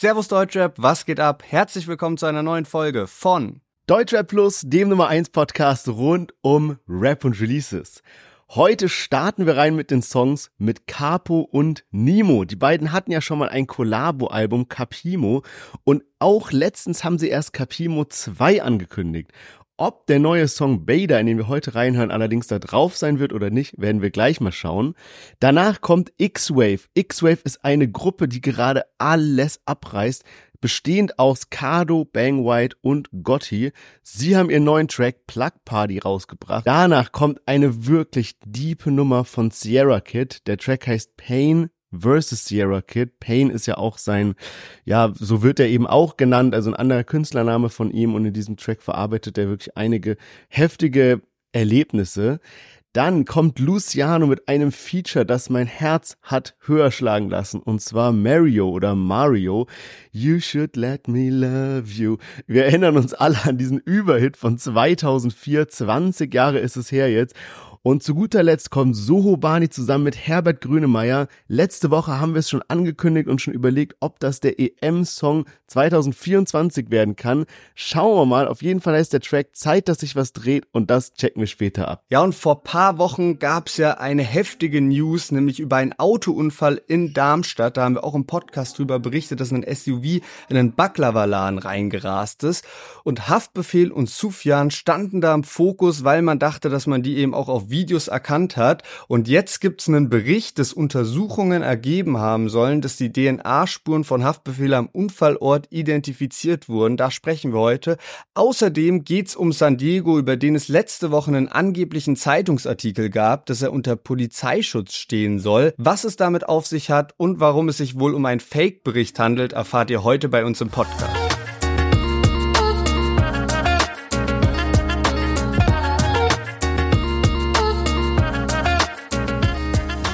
Servus Deutschrap, was geht ab? Herzlich willkommen zu einer neuen Folge von Deutschrap Plus, dem Nummer 1 Podcast rund um Rap und Releases. Heute starten wir rein mit den Songs mit Capo und Nimo. Die beiden hatten ja schon mal ein Collabo-Album Capimo und auch letztens haben sie erst Capimo 2 angekündigt. Ob der neue Song Bader, in den wir heute reinhören, allerdings da drauf sein wird oder nicht, werden wir gleich mal schauen. Danach kommt X-Wave. X-Wave ist eine Gruppe, die gerade alles abreißt bestehend aus Cardo, Bang White und Gotti. Sie haben ihren neuen Track Plug Party rausgebracht. Danach kommt eine wirklich diepe Nummer von Sierra Kid. Der Track heißt Pain versus Sierra Kid. Pain ist ja auch sein, ja, so wird er eben auch genannt, also ein anderer Künstlername von ihm und in diesem Track verarbeitet er wirklich einige heftige Erlebnisse. Dann kommt Luciano mit einem Feature, das mein Herz hat höher schlagen lassen. Und zwar Mario oder Mario. You should let me love you. Wir erinnern uns alle an diesen Überhit von 2004. 20 Jahre ist es her jetzt. Und zu guter Letzt kommt Soho Bani zusammen mit Herbert Grönemeyer. Letzte Woche haben wir es schon angekündigt und schon überlegt, ob das der EM-Song 2024 werden kann. Schauen wir mal. Auf jeden Fall heißt der Track Zeit, dass sich was dreht und das checken wir später ab. Ja, und vor paar Wochen gab es ja eine heftige News, nämlich über einen Autounfall in Darmstadt. Da haben wir auch im Podcast drüber berichtet, dass ein SUV in einen Baklava-Laden reingerast ist. Und Haftbefehl und Sufjan standen da im Fokus, weil man dachte, dass man die eben auch auf Videos erkannt hat. Und jetzt gibt's einen Bericht, dass Untersuchungen ergeben haben sollen, dass die DNA-Spuren von Haftbefehl am Unfallort identifiziert wurden. Da sprechen wir heute. Außerdem geht's um San Diego, über den es letzte Woche einen angeblichen Zeitungsartikel gab, dass er unter Polizeischutz stehen soll. Was es damit auf sich hat und warum es sich wohl um einen Fake-Bericht handelt, erfahrt ihr heute bei uns im Podcast.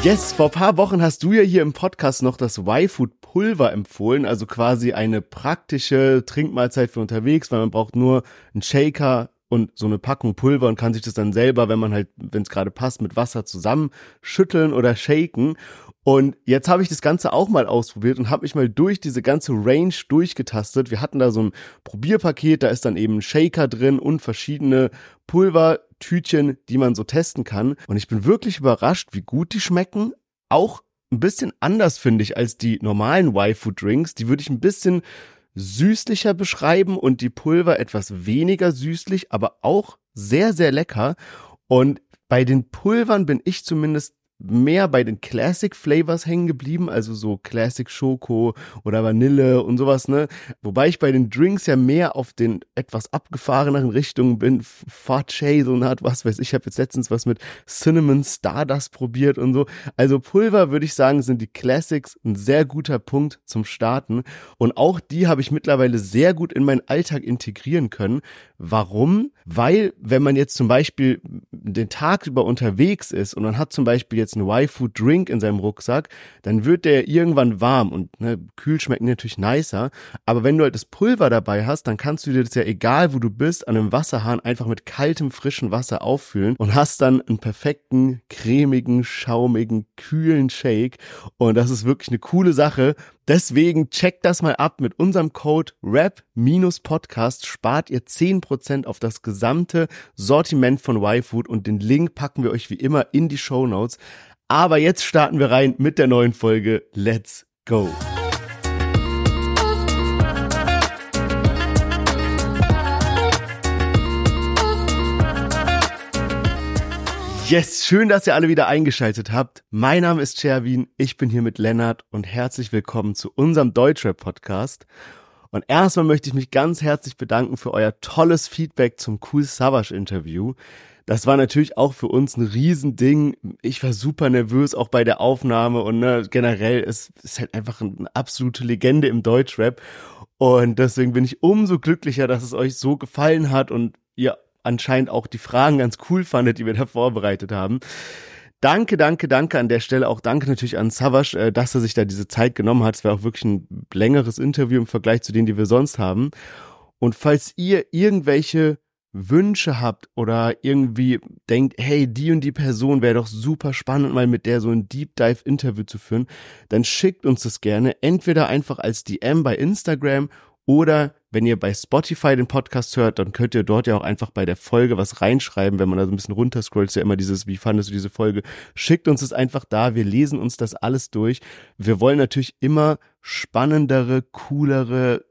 Yes, vor paar Wochen hast du ja hier im Podcast noch das Y-Food Pulver empfohlen, also quasi eine praktische Trinkmahlzeit für unterwegs, weil man braucht nur einen Shaker und so eine Packung Pulver und kann sich das dann selber, wenn man halt, wenn es gerade passt, mit Wasser zusammenschütteln oder shaken. Und jetzt habe ich das Ganze auch mal ausprobiert und habe mich mal durch diese ganze Range durchgetastet. Wir hatten da so ein Probierpaket, da ist dann eben ein Shaker drin und verschiedene Pulvertütchen, die man so testen kann. Und ich bin wirklich überrascht, wie gut die schmecken. Auch ein bisschen anders finde ich als die normalen Y-Food-Drinks. Die würde ich ein bisschen süßlicher beschreiben und die Pulver etwas weniger süßlich, aber auch sehr, sehr lecker. Und bei den Pulvern bin ich zumindest mehr bei den Classic Flavors hängen geblieben, also so Classic Schoko oder Vanille und sowas, ne? Wobei ich bei den Drinks ja mehr auf den etwas abgefahreneren Richtungen bin. Fudge, eine Art, was weiß ich, ich habe jetzt letztens was mit Cinnamon Stardust probiert und so. Also Pulver, würde ich sagen, sind die Classics ein sehr guter Punkt zum Starten. Und auch die habe ich mittlerweile sehr gut in meinen Alltag integrieren können. Warum? Weil, wenn man jetzt zum Beispiel den Tag über unterwegs ist und man hat zum Beispiel jetzt einen Y-Food-Drink in seinem Rucksack, dann wird der irgendwann warm und ne, kühl schmeckt natürlich nicer. Aber wenn du halt das Pulver dabei hast, dann kannst du dir das ja egal, wo du bist, an einem Wasserhahn einfach mit kaltem, frischen Wasser auffüllen und hast dann einen perfekten, cremigen, schaumigen, kühlen Shake. Und das ist wirklich eine coole Sache. Deswegen checkt das mal ab. Mit unserem Code RAP-Podcast spart ihr 10% auf das gesamte Sortiment von Y-Food und den Link packen wir euch wie immer in die Show Notes. Aber jetzt starten wir rein mit der neuen Folge. Let's go! Yes, schön, dass ihr alle wieder eingeschaltet habt. Mein Name ist Cherwin, ich bin hier mit Lennart und herzlich willkommen zu unserem Deutschrap-Podcast. Und erstmal möchte ich mich ganz herzlich bedanken für euer tolles Feedback zum Cool Savage Interview. Das war natürlich auch für uns ein Riesending. Ich war super nervös auch bei der Aufnahme und ne, generell ist ist halt einfach eine absolute Legende im Deutschrap. Und deswegen bin ich umso glücklicher, dass es euch so gefallen hat und ihr anscheinend auch die Fragen ganz cool fandet, die wir da vorbereitet haben. Danke, danke, danke an der Stelle. Auch danke natürlich an Savas, äh, dass er sich da diese Zeit genommen hat. Es war auch wirklich ein längeres Interview im Vergleich zu denen, die wir sonst haben. Und falls ihr irgendwelche Wünsche habt oder irgendwie denkt, hey, die und die Person wäre doch super spannend, mal mit der so ein Deep Dive Interview zu führen, dann schickt uns das gerne entweder einfach als DM bei Instagram oder wenn ihr bei Spotify den Podcast hört, dann könnt ihr dort ja auch einfach bei der Folge was reinschreiben, wenn man da so ein bisschen runterscrollt, ist ja immer dieses, wie fandest du diese Folge? Schickt uns es einfach da, wir lesen uns das alles durch. Wir wollen natürlich immer spannendere, coolere,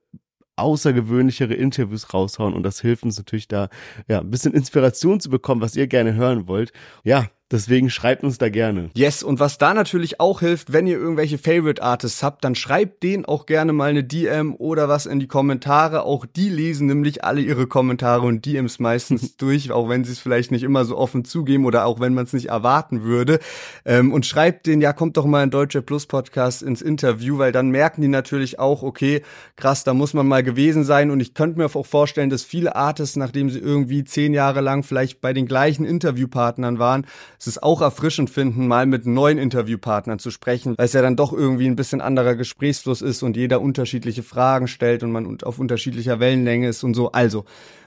außergewöhnlichere Interviews raushauen und das hilft uns natürlich da, ja, ein bisschen Inspiration zu bekommen, was ihr gerne hören wollt. Ja, Deswegen schreibt uns da gerne. Yes, und was da natürlich auch hilft, wenn ihr irgendwelche Favorite Artists habt, dann schreibt denen auch gerne mal eine DM oder was in die Kommentare. Auch die lesen nämlich alle ihre Kommentare und DMs meistens durch, auch wenn sie es vielleicht nicht immer so offen zugeben oder auch wenn man es nicht erwarten würde. Ähm, und schreibt denen, ja, kommt doch mal in Deutsche Plus Podcast ins Interview, weil dann merken die natürlich auch, okay, krass, da muss man mal gewesen sein. Und ich könnte mir auch vorstellen, dass viele Artists, nachdem sie irgendwie zehn Jahre lang vielleicht bei den gleichen Interviewpartnern waren, es ist auch erfrischend finden, mal mit neuen Interviewpartnern zu sprechen, weil es ja dann doch irgendwie ein bisschen anderer Gesprächsfluss ist und jeder unterschiedliche Fragen stellt und man auf unterschiedlicher Wellenlänge ist und so. Also,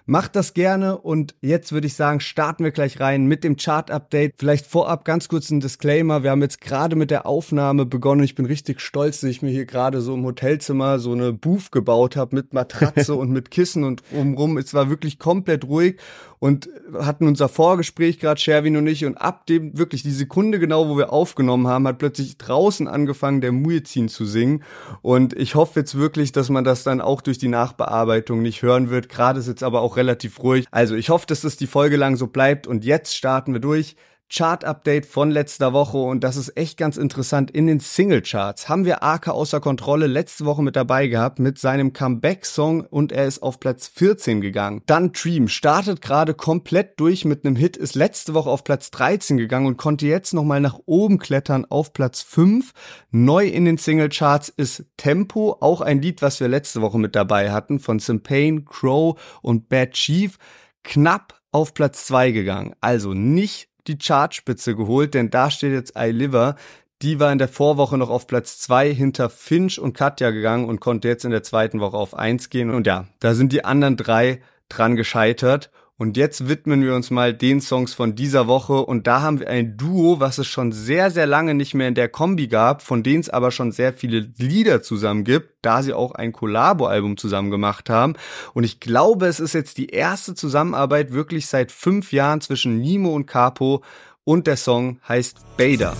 Macht das gerne und jetzt würde ich sagen, starten wir gleich rein mit dem Chart-Update. Vielleicht vorab ganz kurz ein Disclaimer. Wir haben jetzt gerade mit der Aufnahme begonnen. Ich bin richtig stolz, dass ich mir hier gerade so im Hotelzimmer so eine Booth gebaut habe mit Matratze und mit Kissen und umrum. Es war wirklich komplett ruhig und hatten unser Vorgespräch gerade Sherwin und ich und ab dem wirklich die Sekunde genau, wo wir aufgenommen haben, hat plötzlich draußen angefangen der Muezzin zu singen und ich hoffe jetzt wirklich, dass man das dann auch durch die Nachbearbeitung nicht hören wird. Gerade ist jetzt aber auch relativ ruhig. Also ich hoffe, dass das die Folge lang so bleibt und jetzt starten wir durch. Chart-Update von letzter Woche und das ist echt ganz interessant. In den Single-Charts haben wir Arke außer Kontrolle letzte Woche mit dabei gehabt mit seinem Comeback-Song und er ist auf Platz 14 gegangen. Dann Dream startet gerade komplett durch mit einem Hit, ist letzte Woche auf Platz 13 gegangen und konnte jetzt nochmal nach oben klettern auf Platz 5. Neu in den Single-Charts ist Tempo, auch ein Lied, was wir letzte Woche mit dabei hatten von Simpane, Crow und Bad Chief. Knapp auf Platz 2 gegangen. Also nicht die Chartspitze geholt, denn da steht jetzt I Liver. Die war in der Vorwoche noch auf Platz zwei hinter Finch und Katja gegangen und konnte jetzt in der zweiten Woche auf eins gehen. Und ja, da sind die anderen drei dran gescheitert. Und jetzt widmen wir uns mal den Songs von dieser Woche. Und da haben wir ein Duo, was es schon sehr, sehr lange nicht mehr in der Kombi gab, von denen es aber schon sehr viele Lieder zusammen gibt, da sie auch ein Collabo-Album zusammen gemacht haben. Und ich glaube, es ist jetzt die erste Zusammenarbeit wirklich seit fünf Jahren zwischen Nimo und Capo. Und der Song heißt Bader.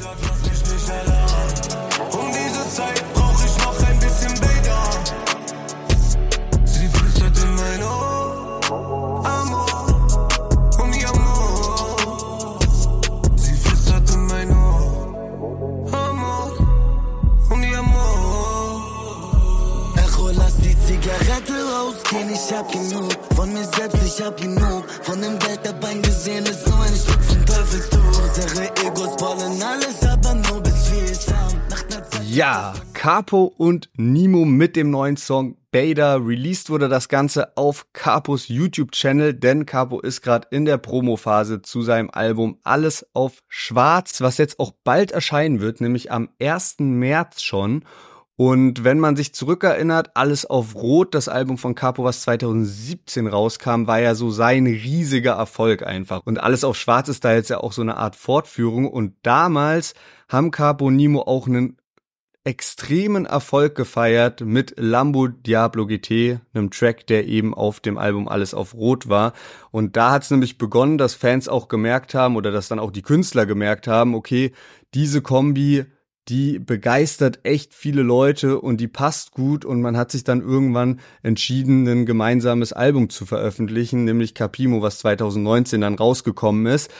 Ich hab genug von mir selbst, ich hab genug von dem Geld dabei gesehen, ist nur ein Stück vom Teufelstuch. Unsere Egos wollen alles, aber nur bis wir es. Ja, Capo und Nimo mit dem neuen Song Beta. Released wurde das Ganze auf Capos YouTube-Channel, denn Capo ist gerade in der Promophase zu seinem Album Alles auf Schwarz, was jetzt auch bald erscheinen wird, nämlich am 1. März schon. Und wenn man sich zurückerinnert, alles auf Rot, das Album von Capo, was 2017 rauskam, war ja so sein riesiger Erfolg einfach. Und alles auf Schwarz ist da jetzt ja auch so eine Art Fortführung. Und damals haben Capo und Nimo auch einen extremen Erfolg gefeiert mit Lambo Diablo GT, einem Track, der eben auf dem Album Alles auf Rot war. Und da hat es nämlich begonnen, dass Fans auch gemerkt haben oder dass dann auch die Künstler gemerkt haben, okay, diese Kombi die begeistert echt viele Leute und die passt gut und man hat sich dann irgendwann entschieden, ein gemeinsames Album zu veröffentlichen, nämlich Capimo, was 2019 dann rausgekommen ist.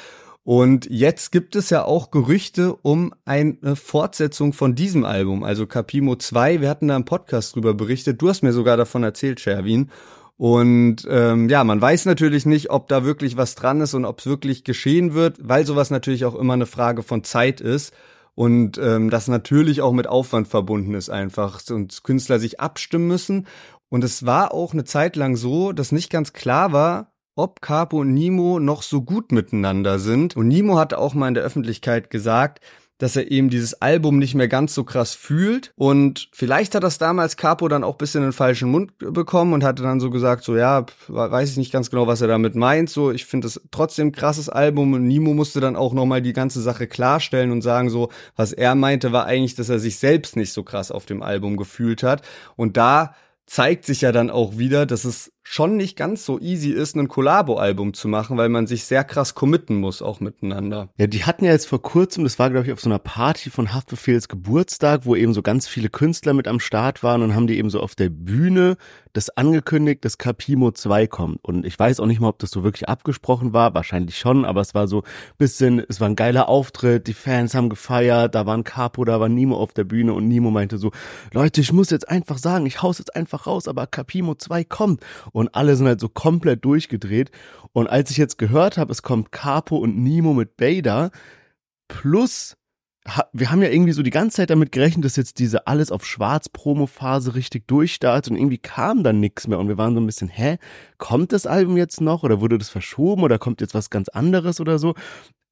Und jetzt gibt es ja auch Gerüchte um eine Fortsetzung von diesem Album, also Capimo 2. Wir hatten da im Podcast drüber berichtet. Du hast mir sogar davon erzählt, Sherwin. Und ähm, ja, man weiß natürlich nicht, ob da wirklich was dran ist und ob es wirklich geschehen wird, weil sowas natürlich auch immer eine Frage von Zeit ist und ähm, das natürlich auch mit Aufwand verbunden ist einfach und Künstler sich abstimmen müssen. Und es war auch eine Zeit lang so, dass nicht ganz klar war, ob Capo und Nimo noch so gut miteinander sind. Und Nimo hat auch mal in der Öffentlichkeit gesagt, dass er eben dieses Album nicht mehr ganz so krass fühlt. Und vielleicht hat das damals Capo dann auch bisschen den falschen Mund bekommen und hatte dann so gesagt, so ja, weiß ich nicht ganz genau, was er damit meint. So, ich finde es trotzdem krasses Album und Nimo musste dann auch nochmal die ganze Sache klarstellen und sagen, so, was er meinte, war eigentlich, dass er sich selbst nicht so krass auf dem Album gefühlt hat. Und da zeigt sich ja dann auch wieder, dass es schon nicht ganz so easy ist, ein Collabo-Album zu machen, weil man sich sehr krass committen muss, auch miteinander. Ja, die hatten ja jetzt vor kurzem, das war glaube ich auf so einer Party von Haftbefehls Geburtstag, wo eben so ganz viele Künstler mit am Start waren und haben die eben so auf der Bühne das angekündigt, dass Capimo 2 kommt. Und ich weiß auch nicht mal, ob das so wirklich abgesprochen war, wahrscheinlich schon, aber es war so bisschen, es war ein geiler Auftritt, die Fans haben gefeiert, da waren Capo, da war Nimo auf der Bühne und Nimo meinte so, Leute, ich muss jetzt einfach sagen, ich haus jetzt einfach raus, aber Capimo 2 kommt und alle sind halt so komplett durchgedreht. Und als ich jetzt gehört habe, es kommt Capo und Nemo mit Bader, plus wir haben ja irgendwie so die ganze Zeit damit gerechnet, dass jetzt diese alles auf schwarz Promo-Phase richtig durchstartet und irgendwie kam dann nichts mehr und wir waren so ein bisschen, hä, kommt das Album jetzt noch oder wurde das verschoben oder kommt jetzt was ganz anderes oder so?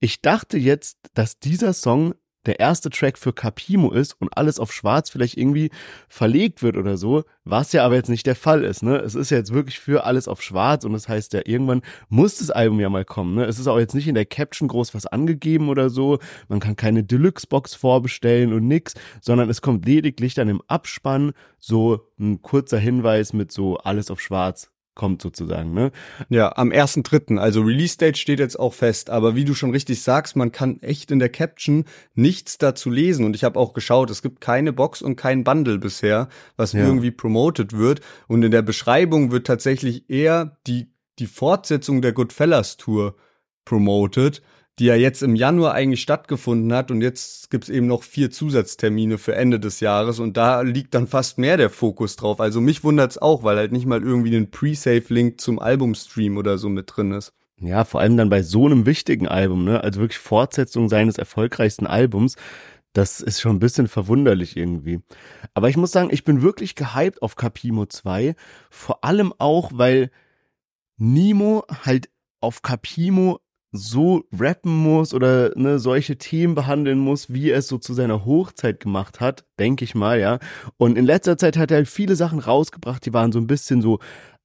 Ich dachte jetzt, dass dieser Song der erste Track für Capimo ist und alles auf schwarz vielleicht irgendwie verlegt wird oder so, was ja aber jetzt nicht der Fall ist, ne? Es ist ja jetzt wirklich für alles auf schwarz und das heißt ja, irgendwann muss das Album ja mal kommen, ne? Es ist auch jetzt nicht in der Caption groß was angegeben oder so, man kann keine Deluxe-Box vorbestellen und nix, sondern es kommt lediglich dann im Abspann so ein kurzer Hinweis mit so alles auf schwarz kommt sozusagen, ne? Ja, am 1.3., also Release Date steht jetzt auch fest, aber wie du schon richtig sagst, man kann echt in der Caption nichts dazu lesen und ich habe auch geschaut, es gibt keine Box und kein Bundle bisher, was ja. irgendwie promoted wird und in der Beschreibung wird tatsächlich eher die die Fortsetzung der Goodfellas Tour promoted die ja jetzt im Januar eigentlich stattgefunden hat und jetzt gibt's eben noch vier Zusatztermine für Ende des Jahres und da liegt dann fast mehr der Fokus drauf. Also mich wundert's auch, weil halt nicht mal irgendwie ein Pre-Save-Link zum Albumstream oder so mit drin ist. Ja, vor allem dann bei so einem wichtigen Album, ne? Also wirklich Fortsetzung seines erfolgreichsten Albums. Das ist schon ein bisschen verwunderlich irgendwie. Aber ich muss sagen, ich bin wirklich gehypt auf Capimo 2. Vor allem auch, weil Nemo halt auf Capimo so rappen muss oder ne, solche Themen behandeln muss, wie er es so zu seiner Hochzeit gemacht hat, denke ich mal, ja. Und in letzter Zeit hat er halt viele Sachen rausgebracht, die waren so ein bisschen so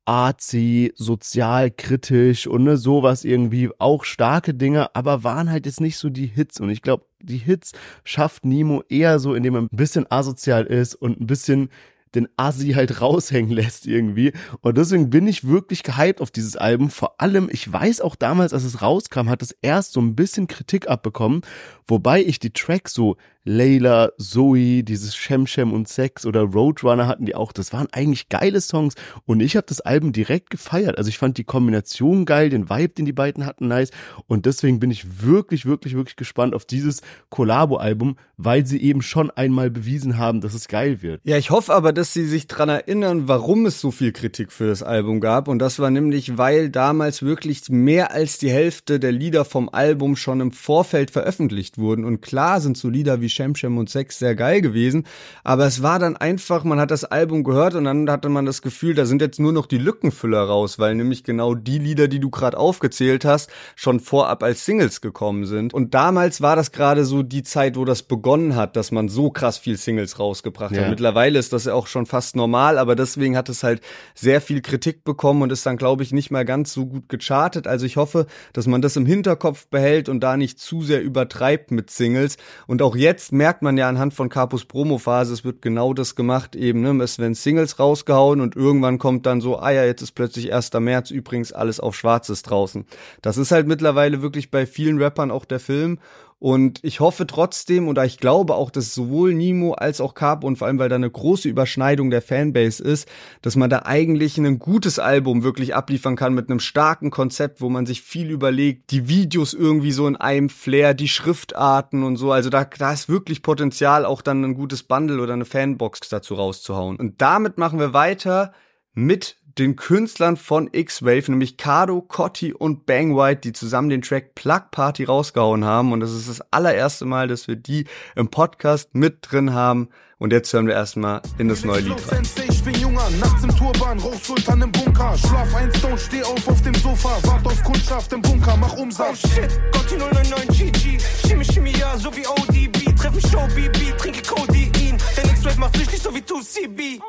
arzi, sozialkritisch und ne, sowas irgendwie, auch starke Dinge, aber waren halt jetzt nicht so die Hits. Und ich glaube, die Hits schafft Nemo eher so, indem er ein bisschen asozial ist und ein bisschen den Assi halt raushängen lässt irgendwie. Und deswegen bin ich wirklich gehypt auf dieses Album. Vor allem, ich weiß auch damals, als es rauskam, hat es erst so ein bisschen Kritik abbekommen, wobei ich die Tracks so Layla, Zoe, dieses Shem Shem und Sex oder Roadrunner hatten die auch. Das waren eigentlich geile Songs und ich habe das Album direkt gefeiert. Also ich fand die Kombination geil, den Vibe, den die beiden hatten, nice und deswegen bin ich wirklich, wirklich, wirklich gespannt auf dieses Collabo-Album, weil sie eben schon einmal bewiesen haben, dass es geil wird. Ja, ich hoffe aber, dass sie sich dran erinnern, warum es so viel Kritik für das Album gab und das war nämlich, weil damals wirklich mehr als die Hälfte der Lieder vom Album schon im Vorfeld veröffentlicht wurden und klar sind so Lieder wie Shem Shem und Sex sehr geil gewesen. Aber es war dann einfach, man hat das Album gehört und dann hatte man das Gefühl, da sind jetzt nur noch die Lückenfüller raus, weil nämlich genau die Lieder, die du gerade aufgezählt hast, schon vorab als Singles gekommen sind. Und damals war das gerade so die Zeit, wo das begonnen hat, dass man so krass viel Singles rausgebracht ja. hat. Mittlerweile ist das ja auch schon fast normal, aber deswegen hat es halt sehr viel Kritik bekommen und ist dann, glaube ich, nicht mal ganz so gut gechartet. Also ich hoffe, dass man das im Hinterkopf behält und da nicht zu sehr übertreibt mit Singles. Und auch jetzt jetzt merkt man ja anhand von Capus Promo-Phase, es wird genau das gemacht, eben, ne? Es werden Singles rausgehauen und irgendwann kommt dann so, ah ja, jetzt ist plötzlich 1. März übrigens alles auf Schwarzes draußen. Das ist halt mittlerweile wirklich bei vielen Rappern auch der Film und ich hoffe trotzdem, oder ich glaube auch, dass sowohl Nemo als auch Carp und vor allem, weil da eine große Überschneidung der Fanbase ist, dass man da eigentlich ein gutes Album wirklich abliefern kann mit einem starken Konzept, wo man sich viel überlegt, die Videos irgendwie so in einem Flair, die Schriftarten und so. Also da, da ist wirklich Potenzial, auch dann ein gutes Bundle oder eine Fanbox dazu rauszuhauen. Und damit machen wir weiter mit den Künstlern von X-Wave, nämlich Kado, Cotti und Bang White, die zusammen den Track Plug Party rausgehauen haben. Und das ist das allererste Mal, dass wir die im Podcast mit drin haben. Und jetzt hören wir erstmal in das neue Lied rein. Ich bin junger, nachts im Turban, Rauchsultan im Bunker. Schlaf ein Stone, steh auf auf dem Sofa, wart auf Kundschaft im Bunker, mach Umsatz. Oh shit, Gotti 099 GG, Shimmy Shimmy ja, so wie ODB treffen Show BB, trinke Codein. Der X-Wave macht süchtig, so wie 2CB.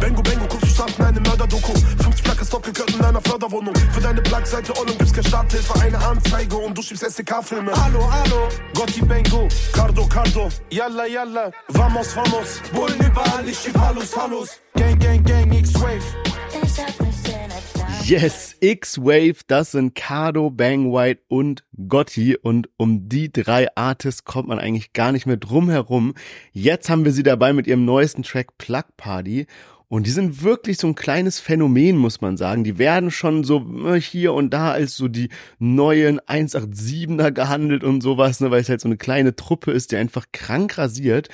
Bengo, Bengo, guckst du schlafen eine Mörder-Doku. 50 Plack ist doppelgehört in einer Förderwohnung. Für deine Black-Seite Ollum gibt's keine Starthilfe, eine Anzeige und du schiebst SDK-Filme. Hallo, hallo, Gotti, Bengo, Cardo, Cardo, Yalla, Yalla, Vamos, Vamos. Bullen überall, ich schieb Hallos, Hallos. Gang, Gang, Gang, X-Wave. Yes, X-Wave, das sind Cardo, Bang White und Gotti und um die drei Artists kommt man eigentlich gar nicht mehr drum herum. Jetzt haben wir sie dabei mit ihrem neuesten Track Plug Party und die sind wirklich so ein kleines Phänomen, muss man sagen. Die werden schon so äh, hier und da als so die neuen 187er gehandelt und sowas, ne, weil es halt so eine kleine Truppe ist, die einfach krank rasiert.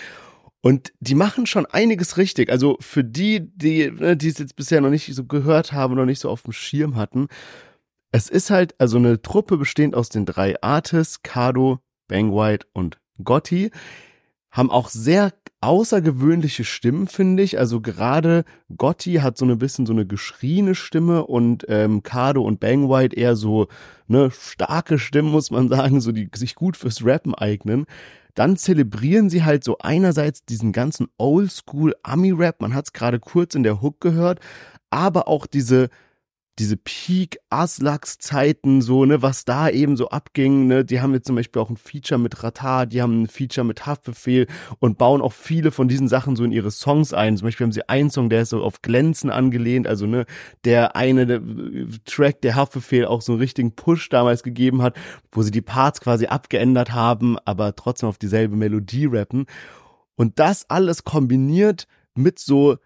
Und die machen schon einiges richtig. Also für die, die, ne, die es jetzt bisher noch nicht so gehört haben, noch nicht so auf dem Schirm hatten. Es ist halt also eine Truppe bestehend aus den drei Artists, Kado, Bang White und Gotti. Haben auch sehr außergewöhnliche Stimmen, finde ich. Also gerade Gotti hat so ein bisschen so eine geschrieene Stimme und ähm, Kado und Bang White eher so ne starke Stimmen, muss man sagen, so die sich gut fürs Rappen eignen dann zelebrieren sie halt so einerseits diesen ganzen Oldschool Ami-Rap, man hat es gerade kurz in der Hook gehört, aber auch diese diese Peak Aslaks Zeiten so ne was da eben so abging ne die haben jetzt zum Beispiel auch ein Feature mit Ratar die haben ein Feature mit Haftbefehl und bauen auch viele von diesen Sachen so in ihre Songs ein. Zum Beispiel haben sie einen Song der ist so auf Glänzen angelehnt also ne der eine der Track der Haftbefehl auch so einen richtigen Push damals gegeben hat wo sie die Parts quasi abgeändert haben aber trotzdem auf dieselbe Melodie rappen. Und das alles kombiniert mit so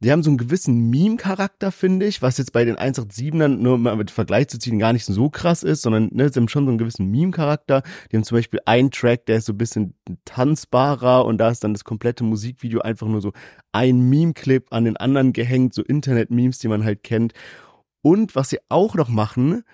die haben so einen gewissen Meme-Charakter, finde ich, was jetzt bei den 187ern nur mal mit Vergleich zu ziehen gar nicht so krass ist, sondern ne, sie haben schon so einen gewissen Meme-Charakter. Die haben zum Beispiel einen Track, der ist so ein bisschen tanzbarer und da ist dann das komplette Musikvideo einfach nur so ein Meme-Clip an den anderen gehängt, so Internet-Memes, die man halt kennt. Und was sie auch noch machen,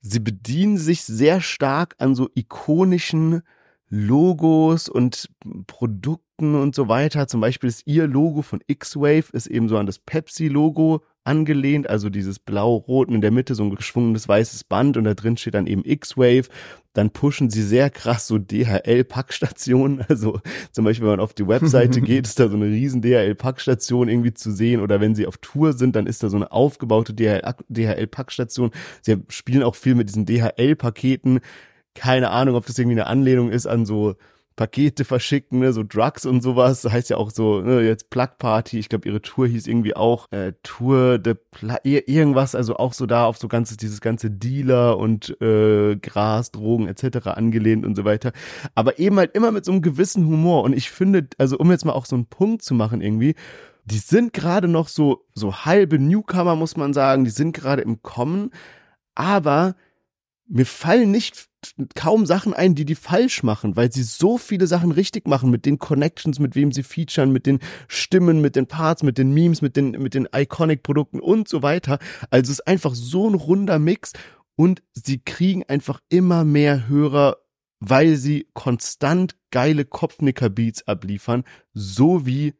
sie bedienen sich sehr stark an so ikonischen Logos und Produkten und so weiter. Zum Beispiel ist ihr Logo von X-Wave ist eben so an das Pepsi-Logo angelehnt, also dieses blau-rot und in der Mitte so ein geschwungenes weißes Band und da drin steht dann eben X-Wave. Dann pushen sie sehr krass so DHL-Packstationen. Also zum Beispiel, wenn man auf die Webseite geht, ist da so eine riesen DHL-Packstation irgendwie zu sehen. Oder wenn sie auf Tour sind, dann ist da so eine aufgebaute DHL-Packstation. Sie spielen auch viel mit diesen DHL-Paketen keine Ahnung, ob das irgendwie eine Anlehnung ist an so Pakete verschicken, ne, so Drugs und sowas. Das heißt ja auch so, ne, jetzt Plug Party. Ich glaube, ihre Tour hieß irgendwie auch äh, Tour de Pla irgendwas, also auch so da auf so ganzes, dieses ganze Dealer und äh, Gras, Drogen etc. angelehnt und so weiter. Aber eben halt immer mit so einem gewissen Humor. Und ich finde, also um jetzt mal auch so einen Punkt zu machen irgendwie, die sind gerade noch so, so halbe Newcomer, muss man sagen. Die sind gerade im Kommen. Aber mir fallen nicht kaum Sachen ein, die die falsch machen, weil sie so viele Sachen richtig machen mit den Connections, mit wem sie featuren, mit den Stimmen, mit den Parts, mit den Memes, mit den, mit den Iconic-Produkten und so weiter. Also es ist einfach so ein runder Mix und sie kriegen einfach immer mehr Hörer, weil sie konstant geile Kopfnicker-Beats abliefern, so wie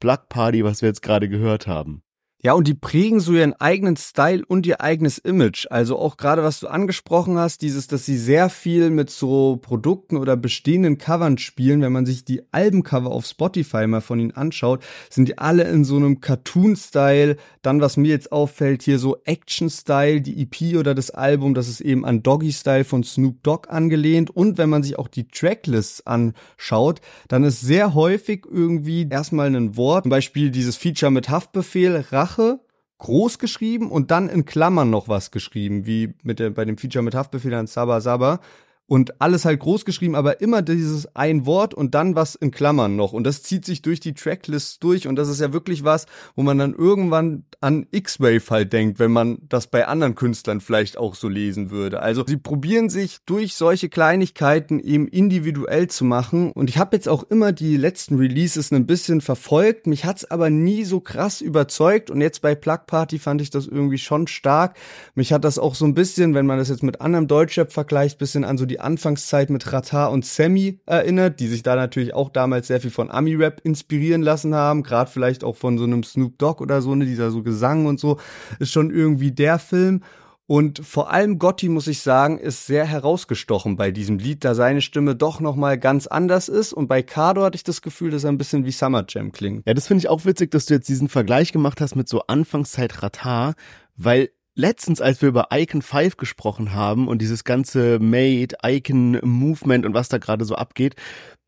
Black Party, was wir jetzt gerade gehört haben. Ja, und die prägen so ihren eigenen Style und ihr eigenes Image. Also auch gerade, was du angesprochen hast, dieses, dass sie sehr viel mit so Produkten oder bestehenden Covern spielen. Wenn man sich die Albencover auf Spotify mal von ihnen anschaut, sind die alle in so einem Cartoon-Style. Dann, was mir jetzt auffällt, hier so Action-Style, die EP oder das Album, das ist eben an Doggy-Style von Snoop Dogg angelehnt. Und wenn man sich auch die Tracklists anschaut, dann ist sehr häufig irgendwie erstmal ein Wort, zum Beispiel dieses Feature mit Haftbefehl, Rach Sache groß geschrieben und dann in Klammern noch was geschrieben, wie mit der, bei dem Feature mit Haftbefehl an Saba Saba und alles halt groß geschrieben, aber immer dieses ein Wort und dann was in Klammern noch. Und das zieht sich durch die Tracklists durch und das ist ja wirklich was, wo man dann irgendwann an X-Wave halt denkt, wenn man das bei anderen Künstlern vielleicht auch so lesen würde. Also sie probieren sich durch solche Kleinigkeiten eben individuell zu machen und ich habe jetzt auch immer die letzten Releases ein bisschen verfolgt, mich hat's aber nie so krass überzeugt und jetzt bei Plug Party fand ich das irgendwie schon stark. Mich hat das auch so ein bisschen, wenn man das jetzt mit anderem Deutschrap vergleicht, bisschen an so die die Anfangszeit mit Rata und Sammy erinnert, die sich da natürlich auch damals sehr viel von Ami-Rap inspirieren lassen haben, gerade vielleicht auch von so einem Snoop Dogg oder so, ne, dieser so Gesang und so, ist schon irgendwie der Film. Und vor allem Gotti, muss ich sagen, ist sehr herausgestochen bei diesem Lied, da seine Stimme doch nochmal ganz anders ist. Und bei Cardo hatte ich das Gefühl, dass er ein bisschen wie Summer Jam klingt. Ja, das finde ich auch witzig, dass du jetzt diesen Vergleich gemacht hast mit so Anfangszeit Ratar, weil letztens, als wir über Icon 5 gesprochen haben und dieses ganze Made, Icon Movement und was da gerade so abgeht,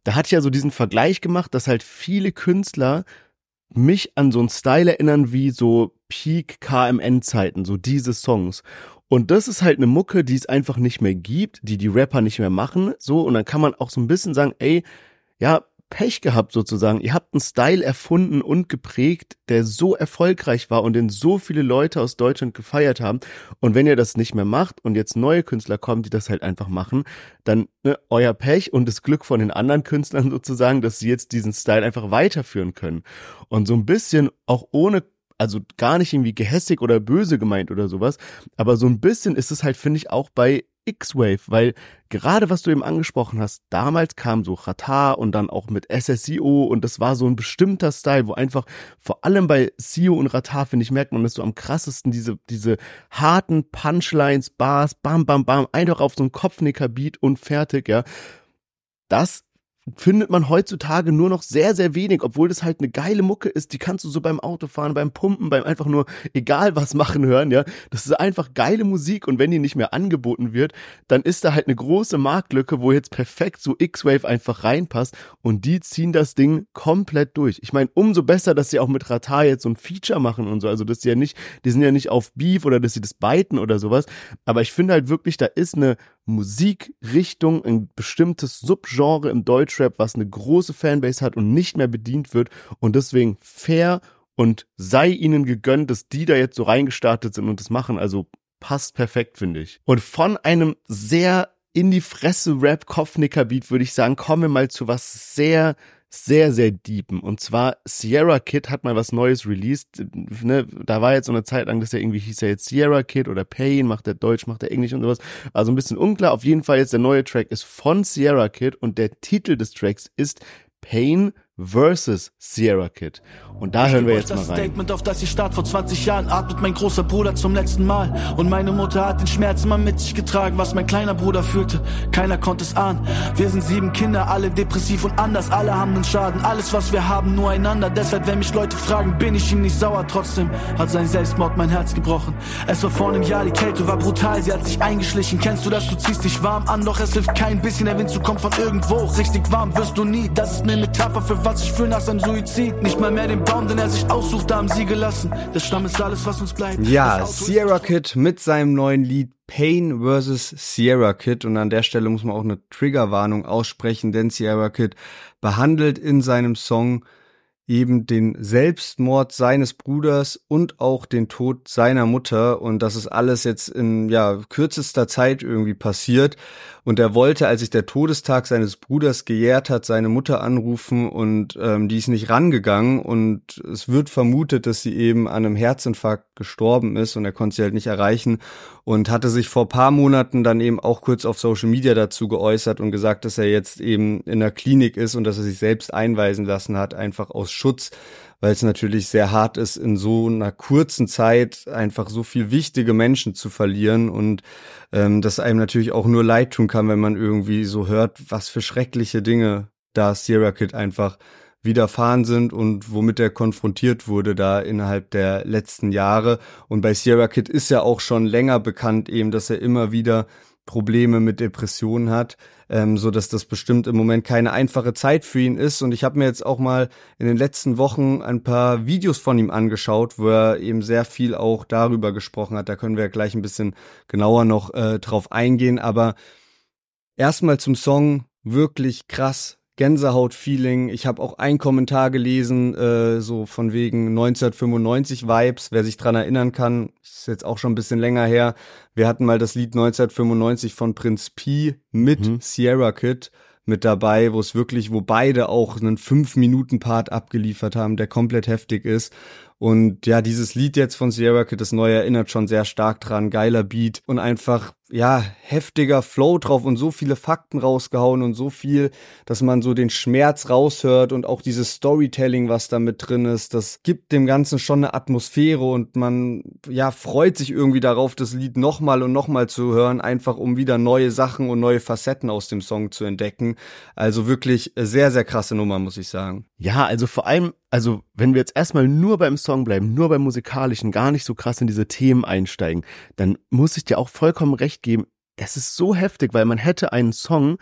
da hatte ich ja so diesen Vergleich gemacht, dass halt viele Künstler mich an so einen Style erinnern wie so Peak KMN Zeiten, so diese Songs. Und das ist halt eine Mucke, die es einfach nicht mehr gibt, die die Rapper nicht mehr machen, so. Und dann kann man auch so ein bisschen sagen, ey, ja, Pech gehabt sozusagen. Ihr habt einen Style erfunden und geprägt, der so erfolgreich war und den so viele Leute aus Deutschland gefeiert haben. Und wenn ihr das nicht mehr macht und jetzt neue Künstler kommen, die das halt einfach machen, dann ne, euer Pech und das Glück von den anderen Künstlern sozusagen, dass sie jetzt diesen Style einfach weiterführen können. Und so ein bisschen auch ohne also gar nicht irgendwie gehässig oder böse gemeint oder sowas, aber so ein bisschen ist es halt, finde ich, auch bei X-Wave, weil gerade was du eben angesprochen hast, damals kam so Ratar und dann auch mit SSIO und das war so ein bestimmter Style, wo einfach vor allem bei Sio und Ratar, finde ich, merkt man das so am krassesten, diese, diese harten Punchlines, Bars, bam, bam, bam, einfach auf so einen Kopfnicker-Beat und fertig, ja. Das findet man heutzutage nur noch sehr, sehr wenig, obwohl das halt eine geile Mucke ist. Die kannst du so beim Autofahren, beim Pumpen, beim einfach nur egal was machen hören, ja. Das ist einfach geile Musik und wenn die nicht mehr angeboten wird, dann ist da halt eine große Marktlücke, wo jetzt perfekt so X-Wave einfach reinpasst und die ziehen das Ding komplett durch. Ich meine, umso besser, dass sie auch mit Ratar jetzt so ein Feature machen und so. Also, dass sie ja nicht, die sind ja nicht auf Beef oder dass sie das beiten oder sowas. Aber ich finde halt wirklich, da ist eine Musikrichtung, ein bestimmtes Subgenre im Deutschrap, was eine große Fanbase hat und nicht mehr bedient wird und deswegen fair und sei ihnen gegönnt, dass die da jetzt so reingestartet sind und das machen. Also passt perfekt, finde ich. Und von einem sehr in die Fresse Rap Kopfnicker Beat würde ich sagen, kommen wir mal zu was sehr sehr, sehr deepen. Und zwar Sierra Kid hat mal was Neues released. Ne? Da war jetzt so eine Zeit lang, dass er irgendwie hieß er jetzt Sierra Kid oder Pain, macht er Deutsch, macht er Englisch und sowas. Also ein bisschen unklar. Auf jeden Fall jetzt der neue Track ist von Sierra Kid und der Titel des Tracks ist Pain versus Sierra Kid. Und da hören wir jetzt mal rein. Das Statement, auf das ich start vor 20 Jahren, atmet mein großer Bruder zum letzten Mal. Und meine Mutter hat den Schmerz immer mit sich getragen, was mein kleiner Bruder fühlte. Keiner konnte es ahnen. Wir sind sieben Kinder, alle depressiv und anders, alle haben einen Schaden. Alles, was wir haben, nur einander. Deshalb, wenn mich Leute fragen, bin ich ihm nicht sauer. Trotzdem hat sein Selbstmord mein Herz gebrochen. Es war vor einem Jahr, die Kälte war brutal, sie hat sich eingeschlichen. Kennst du das? Du ziehst dich warm an, doch es hilft kein bisschen. Der Wind zu kommt von irgendwo. Richtig warm wirst du nie. Das ist eine Metapher für was ich fühle nach seinem Suizid. Nicht mal mehr den Baum, den er sich aussucht, haben sie gelassen. Der Stamm ist alles, was uns bleibt. Ja, Sierra Kid mit seinem neuen Lied Pain vs. Sierra Kid. Und an der Stelle muss man auch eine Triggerwarnung aussprechen, denn Sierra Kid behandelt in seinem Song eben den Selbstmord seines Bruders und auch den Tod seiner Mutter und das ist alles jetzt in ja kürzester Zeit irgendwie passiert und er wollte, als sich der Todestag seines Bruders gejährt hat, seine Mutter anrufen und ähm, die ist nicht rangegangen und es wird vermutet, dass sie eben an einem Herzinfarkt gestorben ist und er konnte sie halt nicht erreichen und hatte sich vor paar Monaten dann eben auch kurz auf Social Media dazu geäußert und gesagt, dass er jetzt eben in der Klinik ist und dass er sich selbst einweisen lassen hat, einfach aus Schutz weil es natürlich sehr hart ist, in so einer kurzen Zeit einfach so viel wichtige Menschen zu verlieren und ähm, das einem natürlich auch nur leid tun kann, wenn man irgendwie so hört, was für schreckliche Dinge da Sierra Kid einfach widerfahren sind und womit er konfrontiert wurde da innerhalb der letzten Jahre. Und bei Sierra Kid ist ja auch schon länger bekannt eben, dass er immer wieder Probleme mit Depressionen hat, ähm, so dass das bestimmt im Moment keine einfache Zeit für ihn ist. Und ich habe mir jetzt auch mal in den letzten Wochen ein paar Videos von ihm angeschaut, wo er eben sehr viel auch darüber gesprochen hat. Da können wir gleich ein bisschen genauer noch äh, drauf eingehen. Aber erstmal zum Song wirklich krass Gänsehaut-Feeling. Ich habe auch einen Kommentar gelesen, äh, so von wegen 1995 Vibes, wer sich dran erinnern kann, ist jetzt auch schon ein bisschen länger her. Wir hatten mal das Lied 1995 von Prinz P mit mhm. Sierra Kid mit dabei, wo es wirklich, wo beide auch einen 5-Minuten-Part abgeliefert haben, der komplett heftig ist. Und ja, dieses Lied jetzt von Sierra Kid, das neue, erinnert schon sehr stark dran. Geiler Beat und einfach, ja, heftiger Flow drauf und so viele Fakten rausgehauen und so viel, dass man so den Schmerz raushört und auch dieses Storytelling, was da mit drin ist, das gibt dem Ganzen schon eine Atmosphäre und man, ja, freut sich irgendwie darauf, das Lied nochmal und nochmal zu hören, einfach um wieder neue Sachen und neue Facetten aus dem Song zu entdecken. Also wirklich sehr, sehr krasse Nummer, muss ich sagen. Ja, also vor allem, also wenn wir jetzt erstmal nur beim Song bleiben, nur beim musikalischen, gar nicht so krass in diese Themen einsteigen, dann muss ich dir auch vollkommen recht geben, es ist so heftig, weil man hätte einen Song,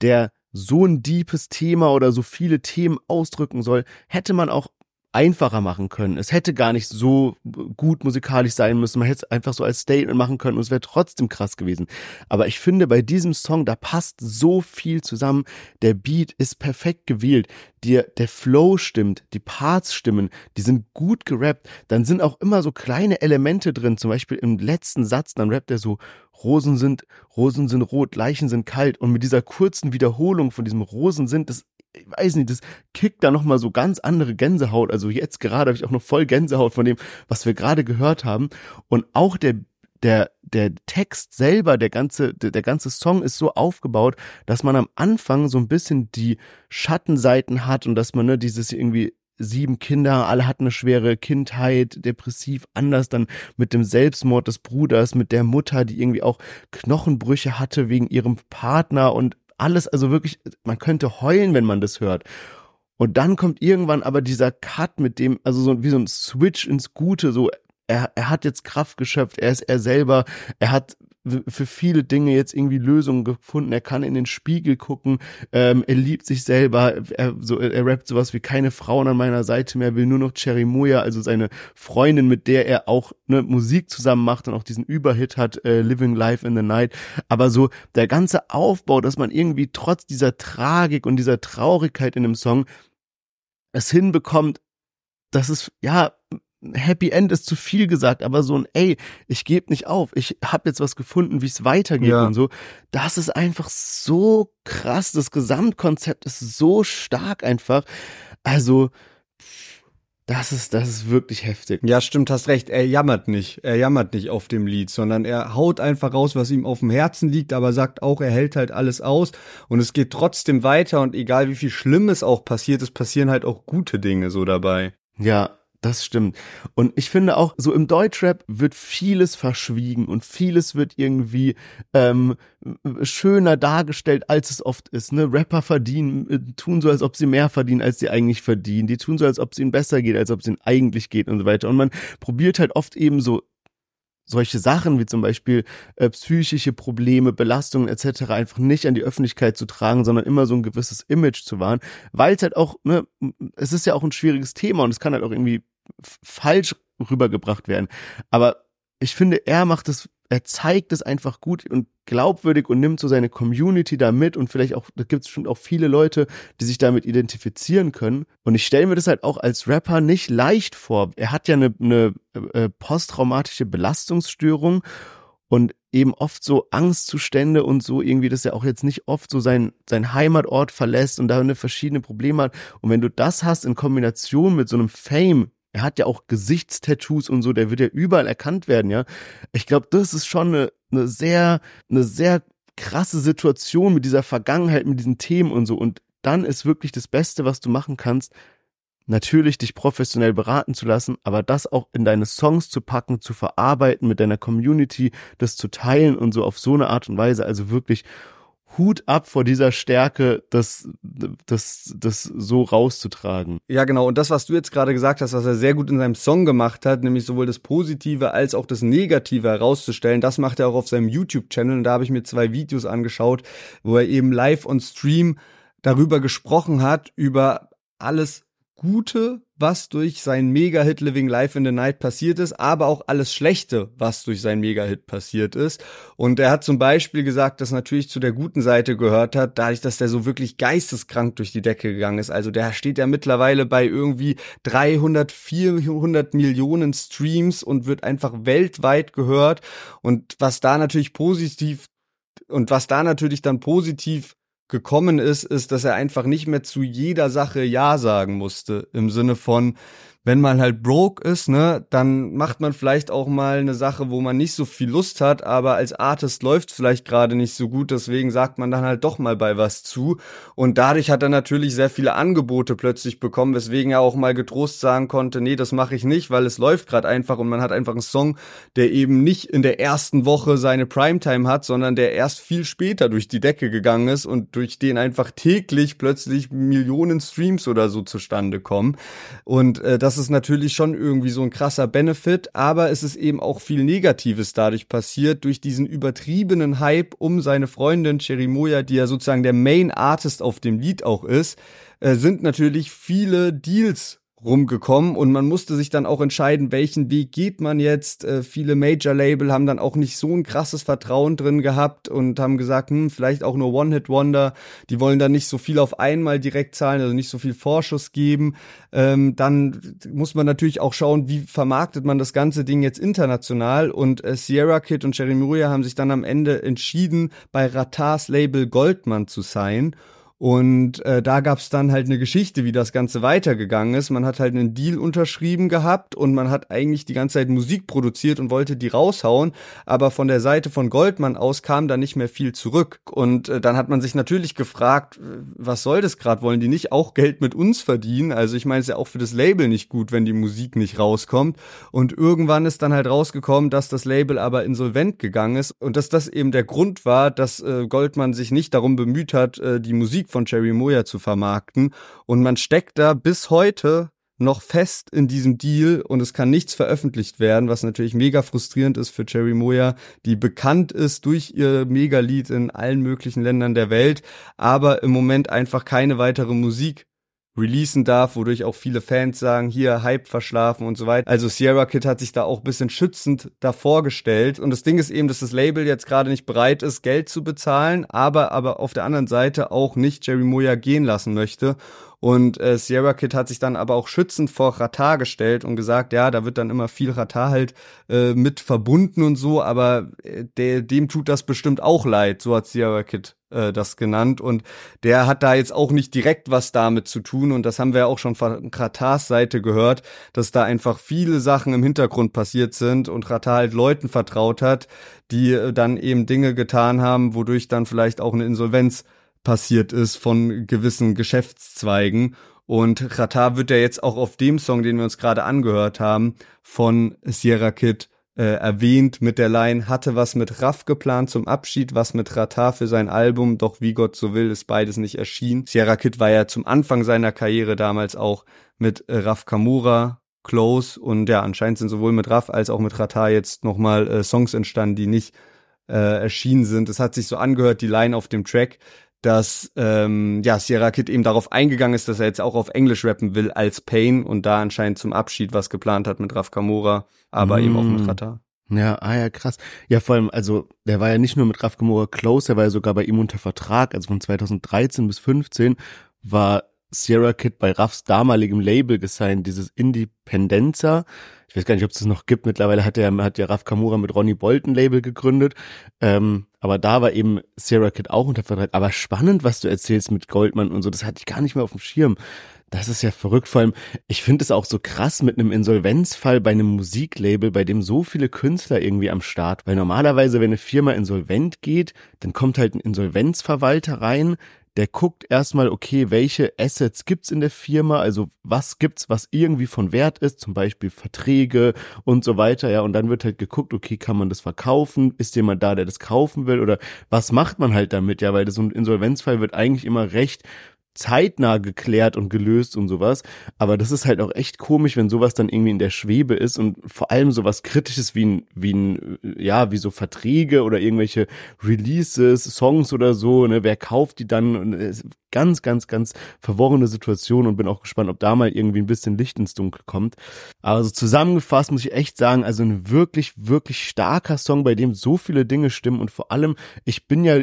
der so ein deepes Thema oder so viele Themen ausdrücken soll, hätte man auch einfacher machen können. Es hätte gar nicht so gut musikalisch sein müssen. Man hätte es einfach so als Statement machen können und es wäre trotzdem krass gewesen. Aber ich finde, bei diesem Song, da passt so viel zusammen. Der Beat ist perfekt gewählt. Der, der Flow stimmt, die Parts stimmen, die sind gut gerappt. Dann sind auch immer so kleine Elemente drin. Zum Beispiel im letzten Satz, dann rappt er so, Rosen sind, Rosen sind rot, Leichen sind kalt. Und mit dieser kurzen Wiederholung von diesem Rosen sind, das ich weiß nicht, das kickt da nochmal so ganz andere Gänsehaut. Also jetzt gerade habe ich auch noch voll Gänsehaut von dem, was wir gerade gehört haben. Und auch der, der, der Text selber, der ganze, der, der ganze Song ist so aufgebaut, dass man am Anfang so ein bisschen die Schattenseiten hat und dass man ne, dieses irgendwie sieben Kinder, alle hatten eine schwere Kindheit, depressiv, anders dann mit dem Selbstmord des Bruders, mit der Mutter, die irgendwie auch Knochenbrüche hatte wegen ihrem Partner und alles, also wirklich, man könnte heulen, wenn man das hört. Und dann kommt irgendwann aber dieser Cut mit dem, also so wie so ein Switch ins Gute, so er, er hat jetzt Kraft geschöpft, er ist er selber, er hat für viele Dinge jetzt irgendwie Lösungen gefunden. Er kann in den Spiegel gucken, ähm, er liebt sich selber, er, so, er rappt sowas wie keine Frauen an meiner Seite mehr, will nur noch Cherry Moya, also seine Freundin, mit der er auch ne, Musik zusammen macht und auch diesen Überhit hat, äh, Living Life in the Night. Aber so der ganze Aufbau, dass man irgendwie trotz dieser Tragik und dieser Traurigkeit in dem Song es hinbekommt, dass es ja Happy End ist zu viel gesagt, aber so ein ey, ich gebe nicht auf, ich habe jetzt was gefunden, wie es weitergeht ja. und so. Das ist einfach so krass, das Gesamtkonzept ist so stark einfach. Also das ist, das ist wirklich heftig. Ja, stimmt, hast recht. Er jammert nicht. Er jammert nicht auf dem Lied, sondern er haut einfach raus, was ihm auf dem Herzen liegt, aber sagt auch, er hält halt alles aus und es geht trotzdem weiter und egal wie viel Schlimmes auch passiert, es passieren halt auch gute Dinge so dabei. Ja, das stimmt. Und ich finde auch, so im Deutschrap wird vieles verschwiegen und vieles wird irgendwie ähm, schöner dargestellt, als es oft ist. Ne? Rapper verdienen, äh, tun so, als ob sie mehr verdienen, als sie eigentlich verdienen. Die tun so, als ob es ihnen besser geht, als ob es ihnen eigentlich geht und so weiter. Und man probiert halt oft eben so solche Sachen wie zum Beispiel äh, psychische Probleme, Belastungen etc. einfach nicht an die Öffentlichkeit zu tragen, sondern immer so ein gewisses Image zu wahren, weil es halt auch, ne, es ist ja auch ein schwieriges Thema und es kann halt auch irgendwie falsch rübergebracht werden. Aber ich finde, er macht es, er zeigt es einfach gut und glaubwürdig und nimmt so seine Community da mit und vielleicht auch, da gibt es schon auch viele Leute, die sich damit identifizieren können. Und ich stelle mir das halt auch als Rapper nicht leicht vor. Er hat ja eine, eine äh, posttraumatische Belastungsstörung und eben oft so Angstzustände und so irgendwie, dass er auch jetzt nicht oft so sein, sein Heimatort verlässt und da eine verschiedene Probleme hat. Und wenn du das hast in Kombination mit so einem Fame, er hat ja auch Gesichtstattoos und so, der wird ja überall erkannt werden, ja. Ich glaube, das ist schon eine, eine sehr, eine sehr krasse Situation mit dieser Vergangenheit, mit diesen Themen und so. Und dann ist wirklich das Beste, was du machen kannst, natürlich dich professionell beraten zu lassen, aber das auch in deine Songs zu packen, zu verarbeiten, mit deiner Community, das zu teilen und so auf so eine Art und Weise, also wirklich Hut ab vor dieser Stärke, das, das, das so rauszutragen. Ja, genau. Und das, was du jetzt gerade gesagt hast, was er sehr gut in seinem Song gemacht hat, nämlich sowohl das Positive als auch das Negative herauszustellen, das macht er auch auf seinem YouTube-Channel. Und da habe ich mir zwei Videos angeschaut, wo er eben live on Stream darüber gesprochen hat, über alles Gute, was durch seinen Mega-Hit Living Life in the Night passiert ist, aber auch alles Schlechte, was durch seinen Mega-Hit passiert ist. Und er hat zum Beispiel gesagt, dass natürlich zu der guten Seite gehört hat, dadurch, dass der so wirklich geisteskrank durch die Decke gegangen ist. Also der steht ja mittlerweile bei irgendwie 300, 400 Millionen Streams und wird einfach weltweit gehört. Und was da natürlich positiv und was da natürlich dann positiv gekommen ist, ist, dass er einfach nicht mehr zu jeder Sache Ja sagen musste. Im Sinne von, wenn man halt broke ist, ne, dann macht man vielleicht auch mal eine Sache, wo man nicht so viel Lust hat, aber als Artist läuft vielleicht gerade nicht so gut, deswegen sagt man dann halt doch mal bei was zu. Und dadurch hat er natürlich sehr viele Angebote plötzlich bekommen, weswegen er auch mal getrost sagen konnte, nee, das mache ich nicht, weil es läuft gerade einfach und man hat einfach einen Song, der eben nicht in der ersten Woche seine Primetime hat, sondern der erst viel später durch die Decke gegangen ist und durch den einfach täglich plötzlich Millionen Streams oder so zustande kommen. Und äh, das ist natürlich schon irgendwie so ein krasser Benefit, aber es ist eben auch viel Negatives dadurch passiert, durch diesen übertriebenen Hype um seine Freundin Cherimoya, die ja sozusagen der Main Artist auf dem Lied auch ist, äh, sind natürlich viele Deals rumgekommen und man musste sich dann auch entscheiden, welchen Weg geht man jetzt. Äh, viele Major-Label haben dann auch nicht so ein krasses Vertrauen drin gehabt und haben gesagt, hm, vielleicht auch nur One-Hit-Wonder. Die wollen dann nicht so viel auf einmal direkt zahlen, also nicht so viel Vorschuss geben. Ähm, dann muss man natürlich auch schauen, wie vermarktet man das ganze Ding jetzt international und äh, Sierra Kid und Jerry Muria haben sich dann am Ende entschieden, bei Ratars Label Goldman zu sein. Und äh, da gab's dann halt eine Geschichte, wie das Ganze weitergegangen ist. Man hat halt einen Deal unterschrieben gehabt und man hat eigentlich die ganze Zeit Musik produziert und wollte die raushauen. Aber von der Seite von Goldman aus kam da nicht mehr viel zurück. Und äh, dann hat man sich natürlich gefragt, äh, was soll das gerade? Wollen die nicht auch Geld mit uns verdienen? Also ich meine, es ist ja auch für das Label nicht gut, wenn die Musik nicht rauskommt. Und irgendwann ist dann halt rausgekommen, dass das Label aber insolvent gegangen ist und dass das eben der Grund war, dass äh, Goldman sich nicht darum bemüht hat, äh, die Musik von Jerry Moyer zu vermarkten. Und man steckt da bis heute noch fest in diesem Deal und es kann nichts veröffentlicht werden, was natürlich mega frustrierend ist für Jerry Moyer, die bekannt ist durch ihr Megalied in allen möglichen Ländern der Welt, aber im Moment einfach keine weitere Musik releasen darf, wodurch auch viele Fans sagen, hier Hype verschlafen und so weiter. Also Sierra Kid hat sich da auch bisschen schützend davor gestellt und das Ding ist eben, dass das Label jetzt gerade nicht bereit ist, Geld zu bezahlen, aber aber auf der anderen Seite auch nicht Jerry Moya gehen lassen möchte und äh, Sierra Kid hat sich dann aber auch schützend vor Ratar gestellt und gesagt, ja, da wird dann immer viel Ratar halt äh, mit verbunden und so, aber äh, der, dem tut das bestimmt auch leid, so hat Sierra Kid äh, das genannt. Und der hat da jetzt auch nicht direkt was damit zu tun. Und das haben wir auch schon von Ratars Seite gehört, dass da einfach viele Sachen im Hintergrund passiert sind und Ratar halt Leuten vertraut hat, die äh, dann eben Dinge getan haben, wodurch dann vielleicht auch eine Insolvenz passiert ist von gewissen Geschäftszweigen. Und Ratar wird ja jetzt auch auf dem Song, den wir uns gerade angehört haben, von Sierra Kid äh, erwähnt mit der Line, hatte was mit Raff geplant zum Abschied, was mit Ratar für sein Album, doch wie Gott so will, ist beides nicht erschienen. Sierra Kid war ja zum Anfang seiner Karriere damals auch mit äh, Raff Kamura close und ja, anscheinend sind sowohl mit Raff als auch mit Ratar jetzt nochmal äh, Songs entstanden, die nicht äh, erschienen sind. Es hat sich so angehört, die Line auf dem Track, dass ähm, ja Sierra Kid eben darauf eingegangen ist, dass er jetzt auch auf Englisch rappen will als Pain und da anscheinend zum Abschied was geplant hat mit Raf Kamora, aber mm. eben auch mit Rata. Ja, ah ja, krass. Ja, vor allem, also der war ja nicht nur mit Raf Kamora close, der war ja sogar bei ihm unter Vertrag, also von 2013 bis 15 war Sierra Kid bei Raffs damaligem Label gesigned, dieses Independenza ich weiß gar nicht, ob es das noch gibt. Mittlerweile hat der hat ja Raf Kamura mit Ronnie Bolton Label gegründet. Ähm, aber da war eben Sierra Kid auch unter Vertrag. Aber spannend, was du erzählst mit Goldman und so. Das hatte ich gar nicht mehr auf dem Schirm. Das ist ja verrückt. Vor allem, ich finde es auch so krass mit einem Insolvenzfall bei einem Musiklabel, bei dem so viele Künstler irgendwie am Start. Weil normalerweise, wenn eine Firma insolvent geht, dann kommt halt ein Insolvenzverwalter rein, der guckt erstmal, okay, welche Assets gibt's in der Firma, also was gibt's, was irgendwie von Wert ist, zum Beispiel Verträge und so weiter, ja, und dann wird halt geguckt, okay, kann man das verkaufen, ist jemand da, der das kaufen will? Oder was macht man halt damit, ja, weil so ein Insolvenzfall wird eigentlich immer recht zeitnah geklärt und gelöst und sowas. Aber das ist halt auch echt komisch, wenn sowas dann irgendwie in der Schwebe ist und vor allem sowas Kritisches wie ein, wie ein, ja, wie so Verträge oder irgendwelche Releases, Songs oder so, ne, wer kauft die dann? Und ganz, ganz, ganz verworrene Situation und bin auch gespannt, ob da mal irgendwie ein bisschen Licht ins Dunkel kommt. Also zusammengefasst muss ich echt sagen, also ein wirklich, wirklich starker Song, bei dem so viele Dinge stimmen und vor allem, ich bin ja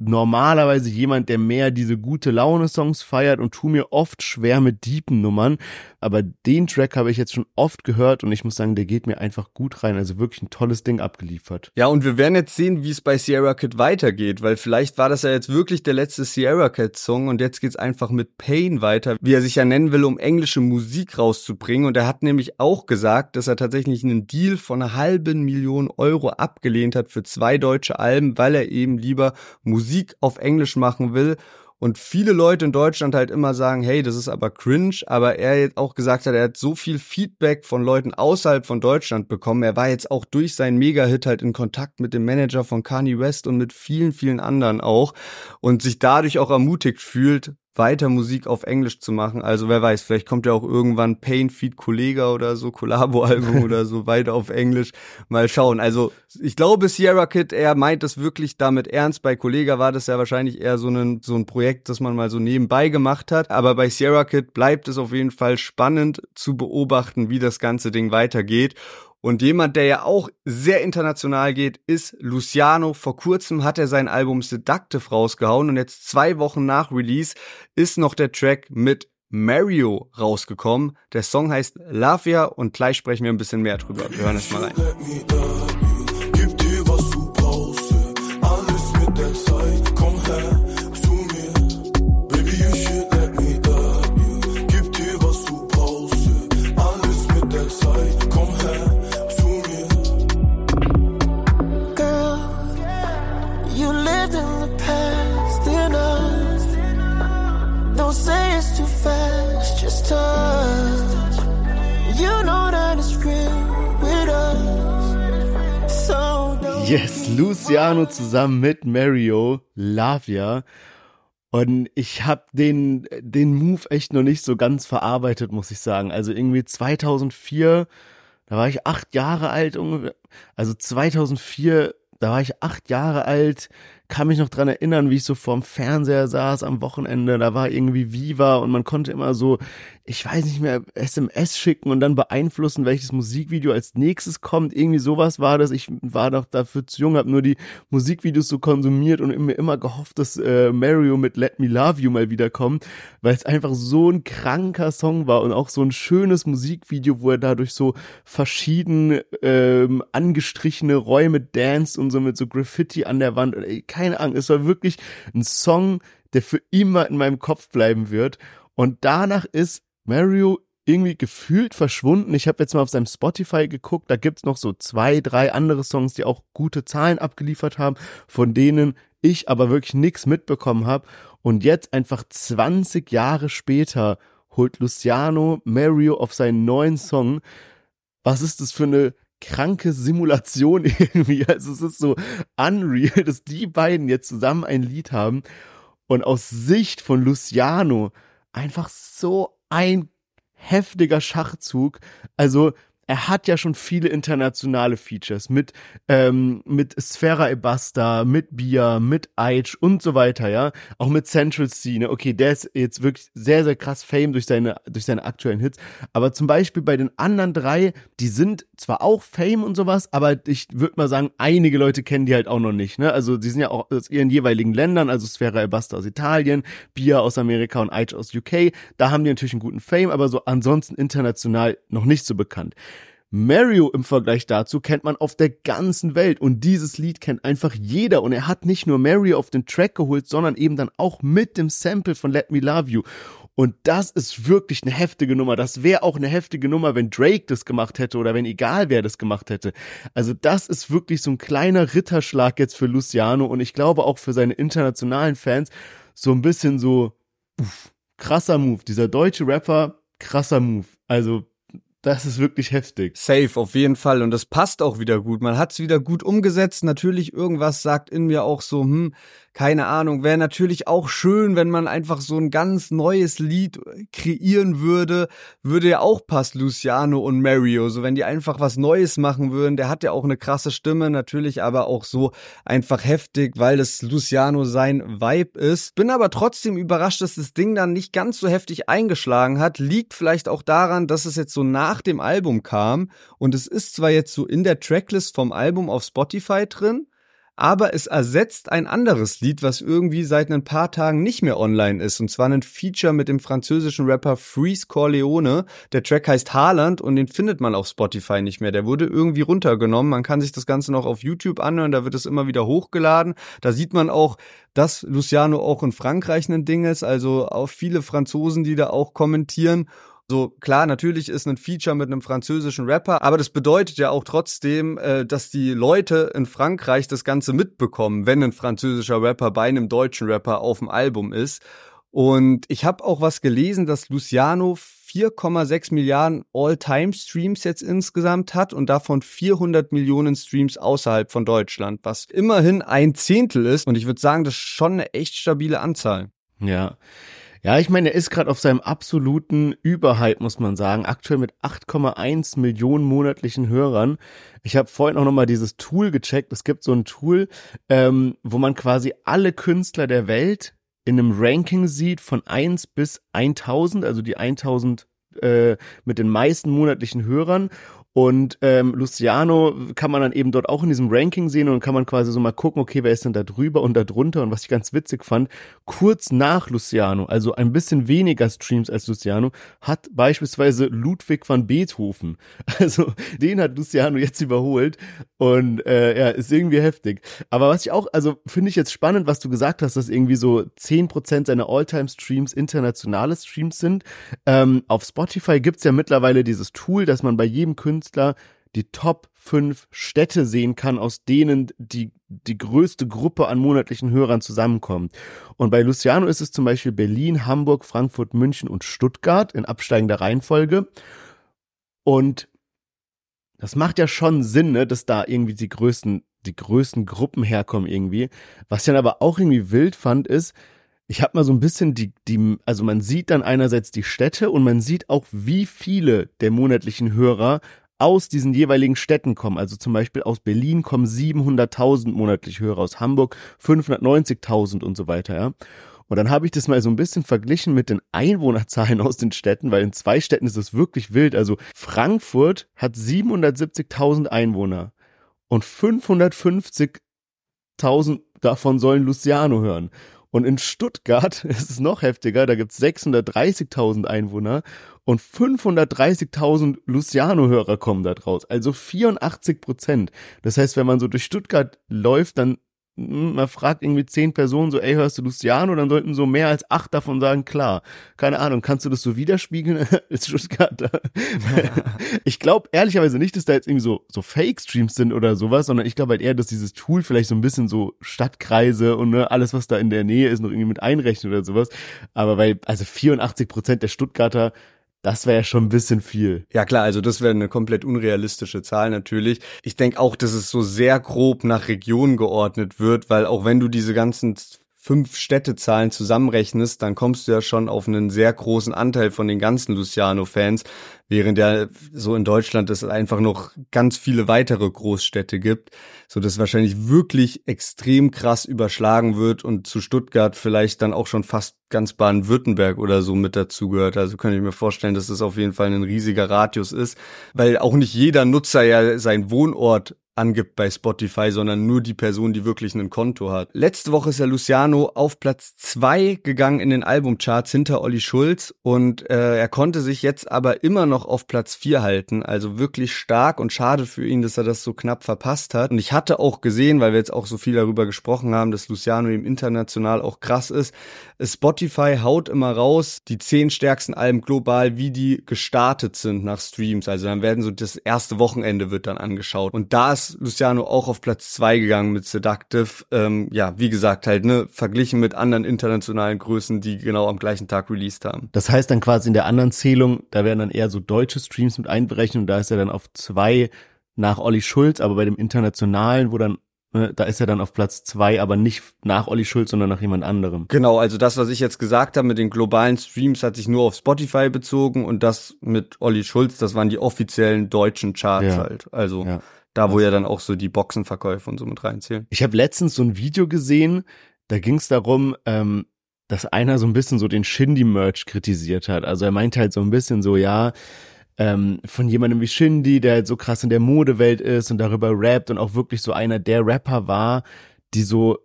normalerweise jemand, der mehr diese gute Laune-Songs feiert und tu mir oft schwer mit deepen Nummern. Aber den Track habe ich jetzt schon oft gehört und ich muss sagen, der geht mir einfach gut rein. Also wirklich ein tolles Ding abgeliefert. Ja, und wir werden jetzt sehen, wie es bei Sierra Kid weitergeht, weil vielleicht war das ja jetzt wirklich der letzte Sierra Kid Song und jetzt geht's einfach mit Pain weiter, wie er sich ja nennen will, um englische Musik rauszubringen. Und er hat nämlich auch gesagt, dass er tatsächlich einen Deal von einer halben Million Euro abgelehnt hat für zwei deutsche Alben, weil er eben lieber Musik auf Englisch machen will und viele Leute in Deutschland halt immer sagen, hey, das ist aber cringe, aber er jetzt auch gesagt hat, er hat so viel Feedback von Leuten außerhalb von Deutschland bekommen. Er war jetzt auch durch seinen Mega-Hit halt in Kontakt mit dem Manager von Kanye West und mit vielen, vielen anderen auch und sich dadurch auch ermutigt fühlt, weiter Musik auf Englisch zu machen. Also wer weiß, vielleicht kommt ja auch irgendwann Pain Feed Kollega oder so, Collabo-Album oder so weiter auf Englisch. Mal schauen. Also ich glaube, Sierra Kid, er meint das wirklich damit ernst. Bei Kollega war das ja wahrscheinlich eher so ein, so ein Projekt, das man mal so nebenbei gemacht hat. Aber bei Sierra Kid bleibt es auf jeden Fall spannend zu beobachten, wie das ganze Ding weitergeht. Und jemand, der ja auch sehr international geht, ist Luciano. Vor kurzem hat er sein Album Seductive rausgehauen und jetzt zwei Wochen nach Release ist noch der Track mit Mario rausgekommen. Der Song heißt Lavia und gleich sprechen wir ein bisschen mehr drüber. Wir hören es mal rein. Luciano zusammen mit Mario, Lavia. Und ich habe den, den Move echt noch nicht so ganz verarbeitet, muss ich sagen. Also irgendwie 2004, da war ich acht Jahre alt ungefähr. Also 2004, da war ich acht Jahre alt, kann mich noch dran erinnern, wie ich so vorm Fernseher saß am Wochenende. Da war irgendwie Viva und man konnte immer so, ich weiß nicht mehr, SMS schicken und dann beeinflussen, welches Musikvideo als nächstes kommt. Irgendwie sowas war das. Ich war doch dafür zu jung, habe nur die Musikvideos so konsumiert und mir immer gehofft, dass äh, Mario mit Let Me Love You mal wiederkommt, weil es einfach so ein kranker Song war und auch so ein schönes Musikvideo, wo er dadurch so verschieden ähm, angestrichene Räume dance und so mit so Graffiti an der Wand. Ey, keine Ahnung, es war wirklich ein Song, der für immer in meinem Kopf bleiben wird. Und danach ist Mario irgendwie gefühlt verschwunden. Ich habe jetzt mal auf seinem Spotify geguckt, da gibt's noch so zwei, drei andere Songs, die auch gute Zahlen abgeliefert haben, von denen ich aber wirklich nichts mitbekommen habe. Und jetzt einfach 20 Jahre später holt Luciano Mario auf seinen neuen Song. Was ist das für eine kranke Simulation irgendwie? Also es ist so unreal, dass die beiden jetzt zusammen ein Lied haben und aus Sicht von Luciano einfach so ein heftiger Schachzug. Also er hat ja schon viele internationale Features mit ähm, mit Sfera Ebasta, mit Bia, mit Aitch und so weiter, ja, auch mit Central C. Ne? Okay, der ist jetzt wirklich sehr sehr krass Fame durch seine durch seine aktuellen Hits, aber zum Beispiel bei den anderen drei, die sind zwar auch Fame und sowas, aber ich würde mal sagen, einige Leute kennen die halt auch noch nicht. Ne? Also die sind ja auch aus ihren jeweiligen Ländern, also Sfera Ebasta aus Italien, Bia aus Amerika und Aitch aus UK. Da haben die natürlich einen guten Fame, aber so ansonsten international noch nicht so bekannt. Mario im Vergleich dazu kennt man auf der ganzen Welt und dieses Lied kennt einfach jeder und er hat nicht nur Mario auf den Track geholt, sondern eben dann auch mit dem Sample von Let Me Love You. Und das ist wirklich eine heftige Nummer. Das wäre auch eine heftige Nummer, wenn Drake das gemacht hätte oder wenn egal wer das gemacht hätte. Also das ist wirklich so ein kleiner Ritterschlag jetzt für Luciano und ich glaube auch für seine internationalen Fans so ein bisschen so uff, krasser Move. Dieser deutsche Rapper, krasser Move. Also das ist wirklich heftig. Safe, auf jeden Fall. Und das passt auch wieder gut. Man hat es wieder gut umgesetzt. Natürlich, irgendwas sagt in mir auch so, hm, keine Ahnung, wäre natürlich auch schön, wenn man einfach so ein ganz neues Lied kreieren würde. Würde ja auch passen, Luciano und Mario. So, wenn die einfach was Neues machen würden. Der hat ja auch eine krasse Stimme, natürlich aber auch so einfach heftig, weil das Luciano sein Vibe ist. Bin aber trotzdem überrascht, dass das Ding dann nicht ganz so heftig eingeschlagen hat. Liegt vielleicht auch daran, dass es jetzt so nach dem Album kam. Und es ist zwar jetzt so in der Tracklist vom Album auf Spotify drin, aber es ersetzt ein anderes Lied, was irgendwie seit ein paar Tagen nicht mehr online ist. Und zwar ein Feature mit dem französischen Rapper Freeze Corleone. Der Track heißt Haaland und den findet man auf Spotify nicht mehr. Der wurde irgendwie runtergenommen. Man kann sich das Ganze noch auf YouTube anhören, da wird es immer wieder hochgeladen. Da sieht man auch, dass Luciano auch in Frankreich ein Ding ist, also auch viele Franzosen, die da auch kommentieren. So klar, natürlich ist ein Feature mit einem französischen Rapper, aber das bedeutet ja auch trotzdem, äh, dass die Leute in Frankreich das Ganze mitbekommen, wenn ein französischer Rapper bei einem deutschen Rapper auf dem Album ist. Und ich habe auch was gelesen, dass Luciano 4,6 Milliarden All-Time-Streams jetzt insgesamt hat und davon 400 Millionen Streams außerhalb von Deutschland, was immerhin ein Zehntel ist. Und ich würde sagen, das ist schon eine echt stabile Anzahl. Ja. Ja, ich meine, er ist gerade auf seinem absoluten Überhype, muss man sagen. Aktuell mit 8,1 Millionen monatlichen Hörern. Ich habe vorhin auch nochmal dieses Tool gecheckt. Es gibt so ein Tool, ähm, wo man quasi alle Künstler der Welt in einem Ranking sieht von 1 bis 1000, also die 1000 äh, mit den meisten monatlichen Hörern und ähm, Luciano kann man dann eben dort auch in diesem Ranking sehen und kann man quasi so mal gucken, okay, wer ist denn da drüber und da drunter? Und was ich ganz witzig fand, kurz nach Luciano, also ein bisschen weniger Streams als Luciano, hat beispielsweise Ludwig van Beethoven. Also den hat Luciano jetzt überholt und äh, ja, ist irgendwie heftig. Aber was ich auch, also finde ich jetzt spannend, was du gesagt hast, dass irgendwie so zehn Prozent seiner Alltime-Streams internationale Streams sind. Ähm, auf Spotify gibt's ja mittlerweile dieses Tool, dass man bei jedem Künstler Künstler die Top 5 Städte sehen kann, aus denen die, die größte Gruppe an monatlichen Hörern zusammenkommt. Und bei Luciano ist es zum Beispiel Berlin, Hamburg, Frankfurt, München und Stuttgart in absteigender Reihenfolge. Und das macht ja schon Sinn, ne, dass da irgendwie die größten, die größten Gruppen herkommen irgendwie. Was ich dann aber auch irgendwie wild fand, ist, ich habe mal so ein bisschen die, die, also man sieht dann einerseits die Städte und man sieht auch, wie viele der monatlichen Hörer aus diesen jeweiligen Städten kommen. Also zum Beispiel aus Berlin kommen 700.000 monatlich Hörer, aus Hamburg 590.000 und so weiter, ja. Und dann habe ich das mal so ein bisschen verglichen mit den Einwohnerzahlen aus den Städten, weil in zwei Städten ist es wirklich wild. Also Frankfurt hat 770.000 Einwohner und 550.000 davon sollen Luciano hören. Und in Stuttgart ist es noch heftiger, da gibt's 630.000 Einwohner und 530.000 Luciano-Hörer kommen da draus. Also 84 Prozent. Das heißt, wenn man so durch Stuttgart läuft, dann hm, man fragt irgendwie zehn Personen so, ey, hörst du Luciano? Dann sollten so mehr als acht davon sagen, klar. Keine Ahnung, kannst du das so widerspiegeln? ist Stuttgart Ich glaube ehrlicherweise nicht, dass da jetzt irgendwie so, so Fake-Streams sind oder sowas, sondern ich glaube halt eher, dass dieses Tool vielleicht so ein bisschen so Stadtkreise und ne, alles, was da in der Nähe ist, noch irgendwie mit einrechnet oder sowas. Aber weil, also 84 Prozent der Stuttgarter das wäre ja schon ein bisschen viel. Ja klar, also das wäre eine komplett unrealistische Zahl natürlich. Ich denke auch, dass es so sehr grob nach Region geordnet wird, weil auch wenn du diese ganzen fünf Städtezahlen zusammenrechnest, dann kommst du ja schon auf einen sehr großen Anteil von den ganzen Luciano-Fans, während ja so in Deutschland es einfach noch ganz viele weitere Großstädte gibt, so dass wahrscheinlich wirklich extrem krass überschlagen wird und zu Stuttgart vielleicht dann auch schon fast ganz Baden-Württemberg oder so mit dazugehört. Also könnte ich mir vorstellen, dass das auf jeden Fall ein riesiger Radius ist, weil auch nicht jeder Nutzer ja seinen Wohnort angibt bei Spotify, sondern nur die Person, die wirklich ein Konto hat. Letzte Woche ist ja Luciano auf Platz zwei gegangen in den Albumcharts hinter Olli Schulz und äh, er konnte sich jetzt aber immer noch auf Platz vier halten. Also wirklich stark und schade für ihn, dass er das so knapp verpasst hat. Und ich hatte auch gesehen, weil wir jetzt auch so viel darüber gesprochen haben, dass Luciano eben international auch krass ist. Spotify haut immer raus die zehn stärksten Alben global, wie die gestartet sind nach Streams. Also dann werden so das erste Wochenende wird dann angeschaut. Und da ist Luciano auch auf Platz zwei gegangen mit Seductive. Ähm, ja, wie gesagt, halt, ne, verglichen mit anderen internationalen Größen, die genau am gleichen Tag released haben. Das heißt dann quasi in der anderen Zählung, da werden dann eher so deutsche Streams mit einberechnet und da ist er dann auf zwei nach Olli Schulz, aber bei dem internationalen, wo dann ne, da ist er dann auf Platz zwei, aber nicht nach Olli Schulz, sondern nach jemand anderem. Genau, also das, was ich jetzt gesagt habe mit den globalen Streams, hat sich nur auf Spotify bezogen und das mit Olli Schulz, das waren die offiziellen deutschen Charts Ja. halt. Also Ja. Da, wo ja dann auch so die Boxenverkäufe und so mit reinzählen. Ich habe letztens so ein Video gesehen, da ging es darum, ähm, dass einer so ein bisschen so den Shindy-Merch kritisiert hat. Also er meinte halt so ein bisschen so, ja, ähm, von jemandem wie Shindy, der halt so krass in der Modewelt ist und darüber rappt und auch wirklich so einer der Rapper war, die so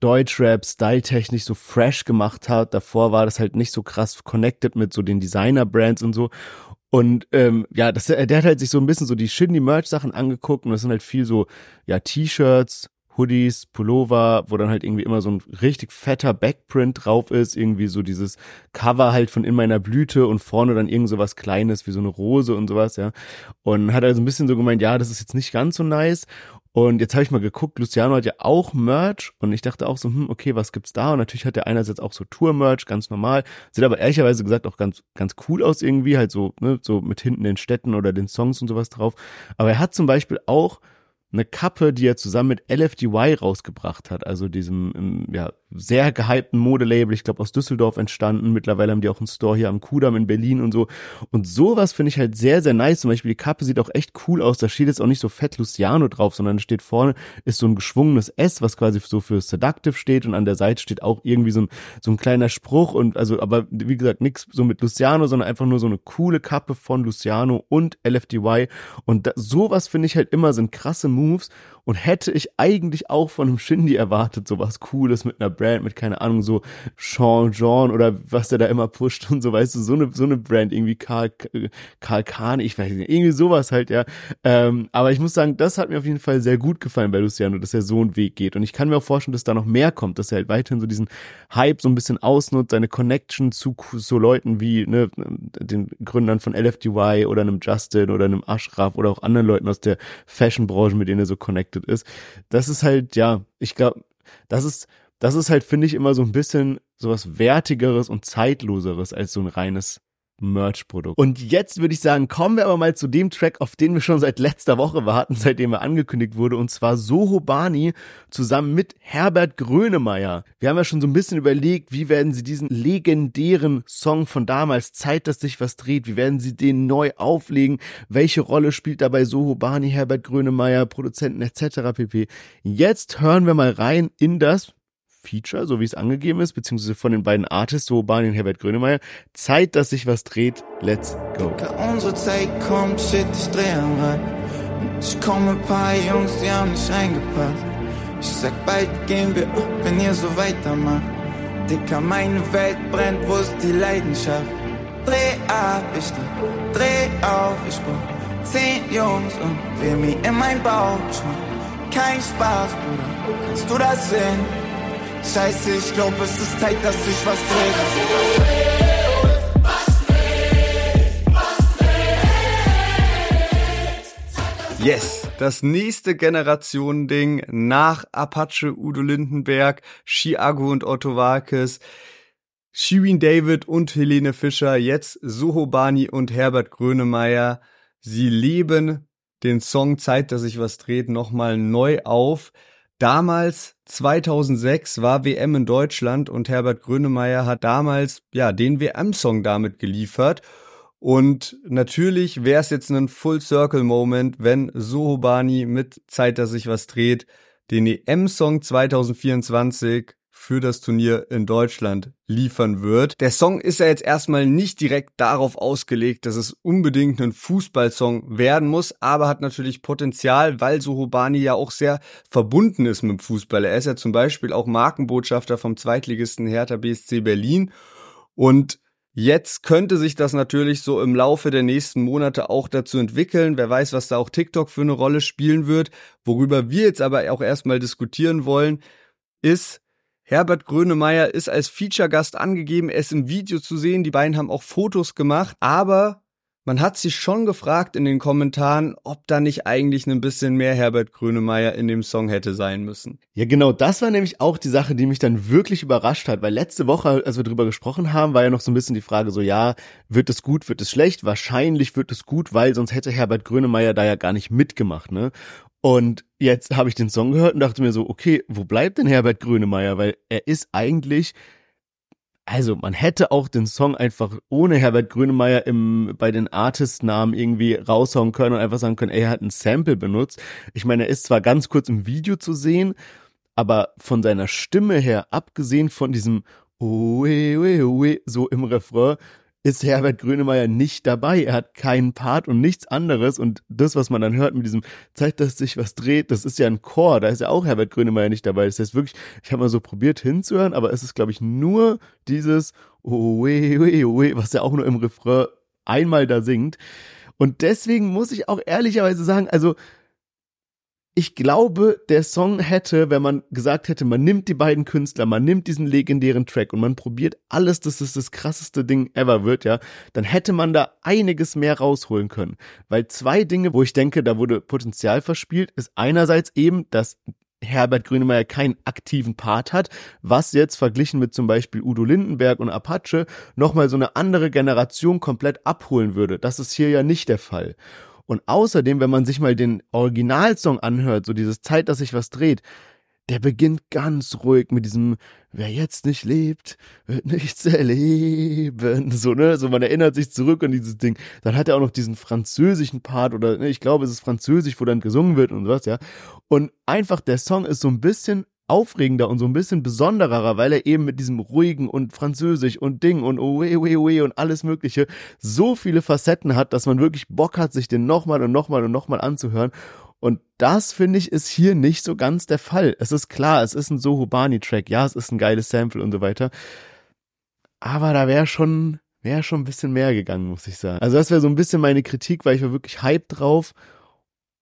Deutschrap styletechnisch so fresh gemacht hat. Davor war das halt nicht so krass connected mit so den Designer-Brands und so. Und ähm, ja, das, der hat halt sich so ein bisschen so die Shindy-Merch-Sachen angeguckt und das sind halt viel so, ja, T-Shirts, Hoodies, Pullover, wo dann halt irgendwie immer so ein richtig fetter Backprint drauf ist, irgendwie so dieses Cover halt von in meiner Blüte und vorne dann irgend so was Kleines wie so eine Rose und sowas, ja. Und hat also ein bisschen so gemeint, ja, das ist jetzt nicht ganz so nice. Und jetzt habe ich mal geguckt, Luciano hat ja auch Merch und ich dachte auch so, hm, okay, was gibt's da? Und natürlich hat er einerseits auch so Tour-Merch, ganz normal. Sieht aber ehrlicherweise gesagt auch ganz, ganz cool aus irgendwie, halt so, ne, so mit hinten den Städten oder den Songs und sowas drauf. Aber er hat zum Beispiel auch eine Kappe, die er zusammen mit LFDY rausgebracht hat, also diesem ja, sehr gehypten Modelabel, ich glaube aus Düsseldorf entstanden. Mittlerweile haben die auch einen Store hier am Kudamm in Berlin und so. Und sowas finde ich halt sehr, sehr nice. Zum Beispiel die Kappe sieht auch echt cool aus. Da steht jetzt auch nicht so fett Luciano drauf, sondern steht vorne ist so ein geschwungenes S, was quasi so für Seductive steht und an der Seite steht auch irgendwie so ein, so ein kleiner Spruch und also, aber wie gesagt, nichts so mit Luciano, sondern einfach nur so eine coole Kappe von Luciano und LFDY. Und da, sowas finde ich halt immer sind krasse Moves und hätte ich eigentlich auch von einem Shindy erwartet, sowas Cooles mit einer Brand, mit keine Ahnung, so Sean John oder was der da immer pusht und so, weißt du, so eine, so eine Brand, irgendwie Karl, Karl Kahn, ich weiß nicht, irgendwie sowas halt, ja. Ähm, aber ich muss sagen, das hat mir auf jeden Fall sehr gut gefallen bei Luciano, dass er so einen Weg geht. Und ich kann mir auch vorstellen, dass da noch mehr kommt, dass er halt weiterhin so diesen Hype so ein bisschen ausnutzt, seine Connection zu so Leuten wie, ne, den Gründern von LFDY oder einem Justin oder einem Ashraf oder auch anderen Leuten aus der Fashion-Branche, mit denen er so connected ist. Das ist halt, ja, ich glaube, das ist, das ist halt, finde ich, immer so ein bisschen sowas Wertigeres und Zeitloseres als so ein reines Merch-Produkt. Und jetzt würde ich sagen, kommen wir aber mal zu dem Track, auf den wir schon seit letzter Woche warten, seitdem er angekündigt wurde, und zwar Soho Bani zusammen mit Herbert Grönemeyer. Wir haben ja schon so ein bisschen überlegt, wie werden sie diesen legendären Song von damals, Zeit, dass sich was dreht, wie werden sie den neu auflegen, welche Rolle spielt dabei Soho Bani, Herbert Grönemeyer, Produzenten etc. pp. Jetzt hören wir mal rein in das Feature, so wie es angegeben ist, beziehungsweise von den beiden Artists, so Barney und Herbert Grönemeyer. Zeit, dass sich was dreht. Let's go. Unsere Zeit kommt, shit, ich dreh am Rad. Ich komme ein paar Jungs, die haben nicht reingepasst. Ich sag, bald gehen wir ab, wenn ihr so weitermacht. Dicker, meine Welt brennt, wo ist die Leidenschaft? Dreh ab, ich dreh, dreh auf, ich brauch zehn Jungs und will mir in mein Bauch. Kein Spaß, Bruder, kannst du das sehen? Scheiße, ich glaub, es ist Zeit, dass sich was dreht. Yes, das nächste Generation-Ding nach Apache, Udo Lindenberg, Chiago und Otto Walkes, Shirin David und Helene Fischer, jetzt Soho Bani und Herbert Grönemeyer. Sie leben den Song Zeit, dass sich was dreht, nochmal neu auf. Damals, 2006, war WM in Deutschland und Herbert Grönemeyer hat damals, ja, den WM-Song damit geliefert. Und natürlich wäre es jetzt ein Full-Circle-Moment, wenn Sohobani mit Zeit, dass sich was dreht, den EM-Song 2024 für das Turnier in Deutschland liefern wird. Der Song ist ja jetzt erstmal nicht direkt darauf ausgelegt, dass es unbedingt ein Fußballsong werden muss, aber hat natürlich Potenzial, weil Sohobani ja auch sehr verbunden ist mit dem Fußball. Er ist ja zum Beispiel auch Markenbotschafter vom Zweitligisten Hertha BSC Berlin und Jetzt könnte sich das natürlich so im Laufe der nächsten Monate auch dazu entwickeln. Wer weiß, was da auch TikTok für eine Rolle spielen wird. Worüber wir jetzt aber auch erstmal diskutieren wollen, ist, Herbert Grönemeyer ist als Feature-Gast angegeben, er ist im Video zu sehen, die beiden haben auch Fotos gemacht, aber man hat sich schon gefragt in den Kommentaren, ob da nicht eigentlich ein bisschen mehr Herbert Grönemeyer in dem Song hätte sein müssen. Ja, genau, das war nämlich auch die Sache, die mich dann wirklich überrascht hat, weil letzte Woche, als wir drüber gesprochen haben, war ja noch so ein bisschen die Frage so, ja, wird es gut, wird es schlecht? Wahrscheinlich wird es gut, weil sonst hätte Herbert Grönemeyer da ja gar nicht mitgemacht, ne? Und jetzt habe ich den Song gehört und dachte mir so, okay, wo bleibt denn Herbert Grönemeyer? Weil er ist eigentlich, also man hätte auch den Song einfach ohne Herbert Grönemeyer im, bei den Artist-Namen irgendwie raushauen können und einfach sagen können, ey, er hat ein Sample benutzt. Ich meine, er ist zwar ganz kurz im Video zu sehen, aber von seiner Stimme her, abgesehen von diesem so im Refrain, ist Herbert Grönemeyer nicht dabei. Er hat keinen Part und nichts anderes. Und das, was man dann hört mit diesem Zeit, dass sich was dreht, das ist ja ein Chor. Da ist ja auch Herbert Grönemeyer nicht dabei. Das heißt wirklich, ich habe mal so probiert hinzuhören, aber es ist, glaube ich, nur dieses oh, weh, weh, weh, was er auch nur im Refrain einmal da singt. Und deswegen muss ich auch ehrlicherweise sagen, also ich glaube, der Song hätte, wenn man gesagt hätte, man nimmt die beiden Künstler, man nimmt diesen legendären Track und man probiert alles, dass es das krasseste Ding ever wird, ja, dann hätte man da einiges mehr rausholen können. Weil zwei Dinge, wo ich denke, da wurde Potenzial verspielt, ist einerseits eben, dass Herbert Grönemeyer keinen aktiven Part hat, was jetzt verglichen mit zum Beispiel Udo Lindenberg und Apache nochmal so eine andere Generation komplett abholen würde. Das ist hier ja nicht der Fall. Und außerdem, wenn man sich mal den Originalsong anhört, so dieses Zeit, dass sich was dreht, der beginnt ganz ruhig mit diesem, wer jetzt nicht lebt, wird nichts erleben. So, ne? So, man erinnert sich zurück an dieses Ding. Dann hat er auch noch diesen französischen Part oder, ne, ich glaube, es ist französisch, wo dann gesungen wird und was, ja. Und einfach der Song ist so ein bisschen aufregender und so ein bisschen besonderer, weil er eben mit diesem ruhigen und französisch und Ding und oh weh, weh, weh und alles mögliche so viele Facetten hat, dass man wirklich Bock hat, sich den nochmal und nochmal und nochmal anzuhören. Und das finde ich ist hier nicht so ganz der Fall. Es ist klar, es ist ein Sohobani-Track, ja, es ist ein geiles Sample und so weiter. Aber da wäre schon, wäre schon ein bisschen mehr gegangen, muss ich sagen. Also das wäre so ein bisschen meine Kritik, weil ich war wirklich hyped drauf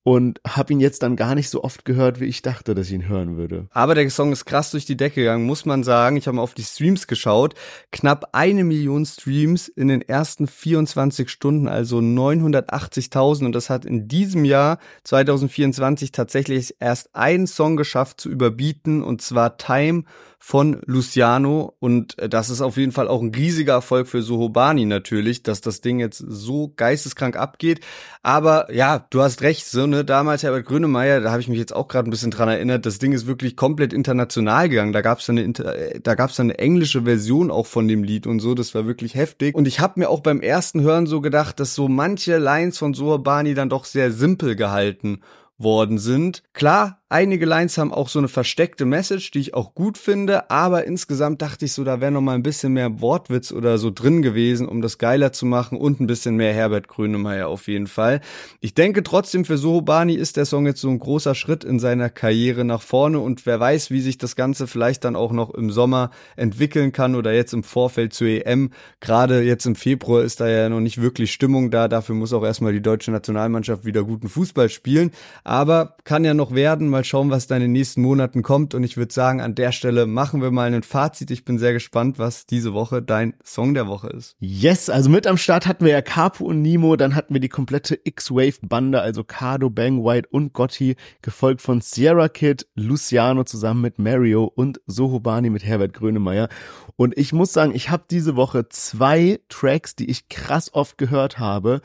und habe ihn jetzt dann gar nicht so oft gehört, wie ich dachte, dass ich ihn hören würde. Aber der Song ist krass durch die Decke gegangen, muss man sagen. Ich habe mal auf die Streams geschaut. Knapp eine Million Streams in den ersten 24 Stunden, also 980.000. Und das hat in diesem Jahr 2024 tatsächlich erst einen Song geschafft zu überbieten, und zwar Time von Luciano. Und äh, das ist auf jeden Fall auch ein riesiger Erfolg für Sohobani natürlich, dass das Ding jetzt so geisteskrank abgeht. Aber ja, du hast recht, so ne, damals Herbert Grönemeyer, da habe ich mich jetzt auch gerade ein bisschen dran erinnert, das Ding ist wirklich komplett international gegangen. Da gab es eine, äh, da gab's eine englische Version auch von dem Lied und so, das war wirklich heftig. Und ich habe mir auch beim ersten Hören so gedacht, dass so manche Lines von Sohobani dann doch sehr simpel gehalten worden sind. Klar, Einige Lines haben auch so eine versteckte Message, die ich auch gut finde, aber insgesamt dachte ich so, da wäre noch mal ein bisschen mehr Wortwitz oder so drin gewesen, um das geiler zu machen und ein bisschen mehr Herbert Grönemeyer auf jeden Fall. Ich denke trotzdem für Sohobani ist der Song jetzt so ein großer Schritt in seiner Karriere nach vorne und wer weiß, wie sich das Ganze vielleicht dann auch noch im Sommer entwickeln kann oder jetzt im Vorfeld zur EM. Gerade jetzt im Februar ist da ja noch nicht wirklich Stimmung da, dafür muss auch erstmal die deutsche Nationalmannschaft wieder guten Fußball spielen, aber kann ja noch werden, mal schauen, was da in den nächsten Monaten kommt. Und ich würde sagen, an der Stelle machen wir mal ein Fazit. Ich bin sehr gespannt, was diese Woche dein Song der Woche ist. Yes, also mit am Start hatten wir ja Capo und Nemo, dann hatten wir die komplette X-Wave-Bande, also Cardo, Bang White und Gotti, gefolgt von Sierra Kid, Luciano zusammen mit Mario und Sohobani mit Herbert Grönemeyer. Und ich muss sagen, ich habe diese Woche zwei Tracks, die ich krass oft gehört habe.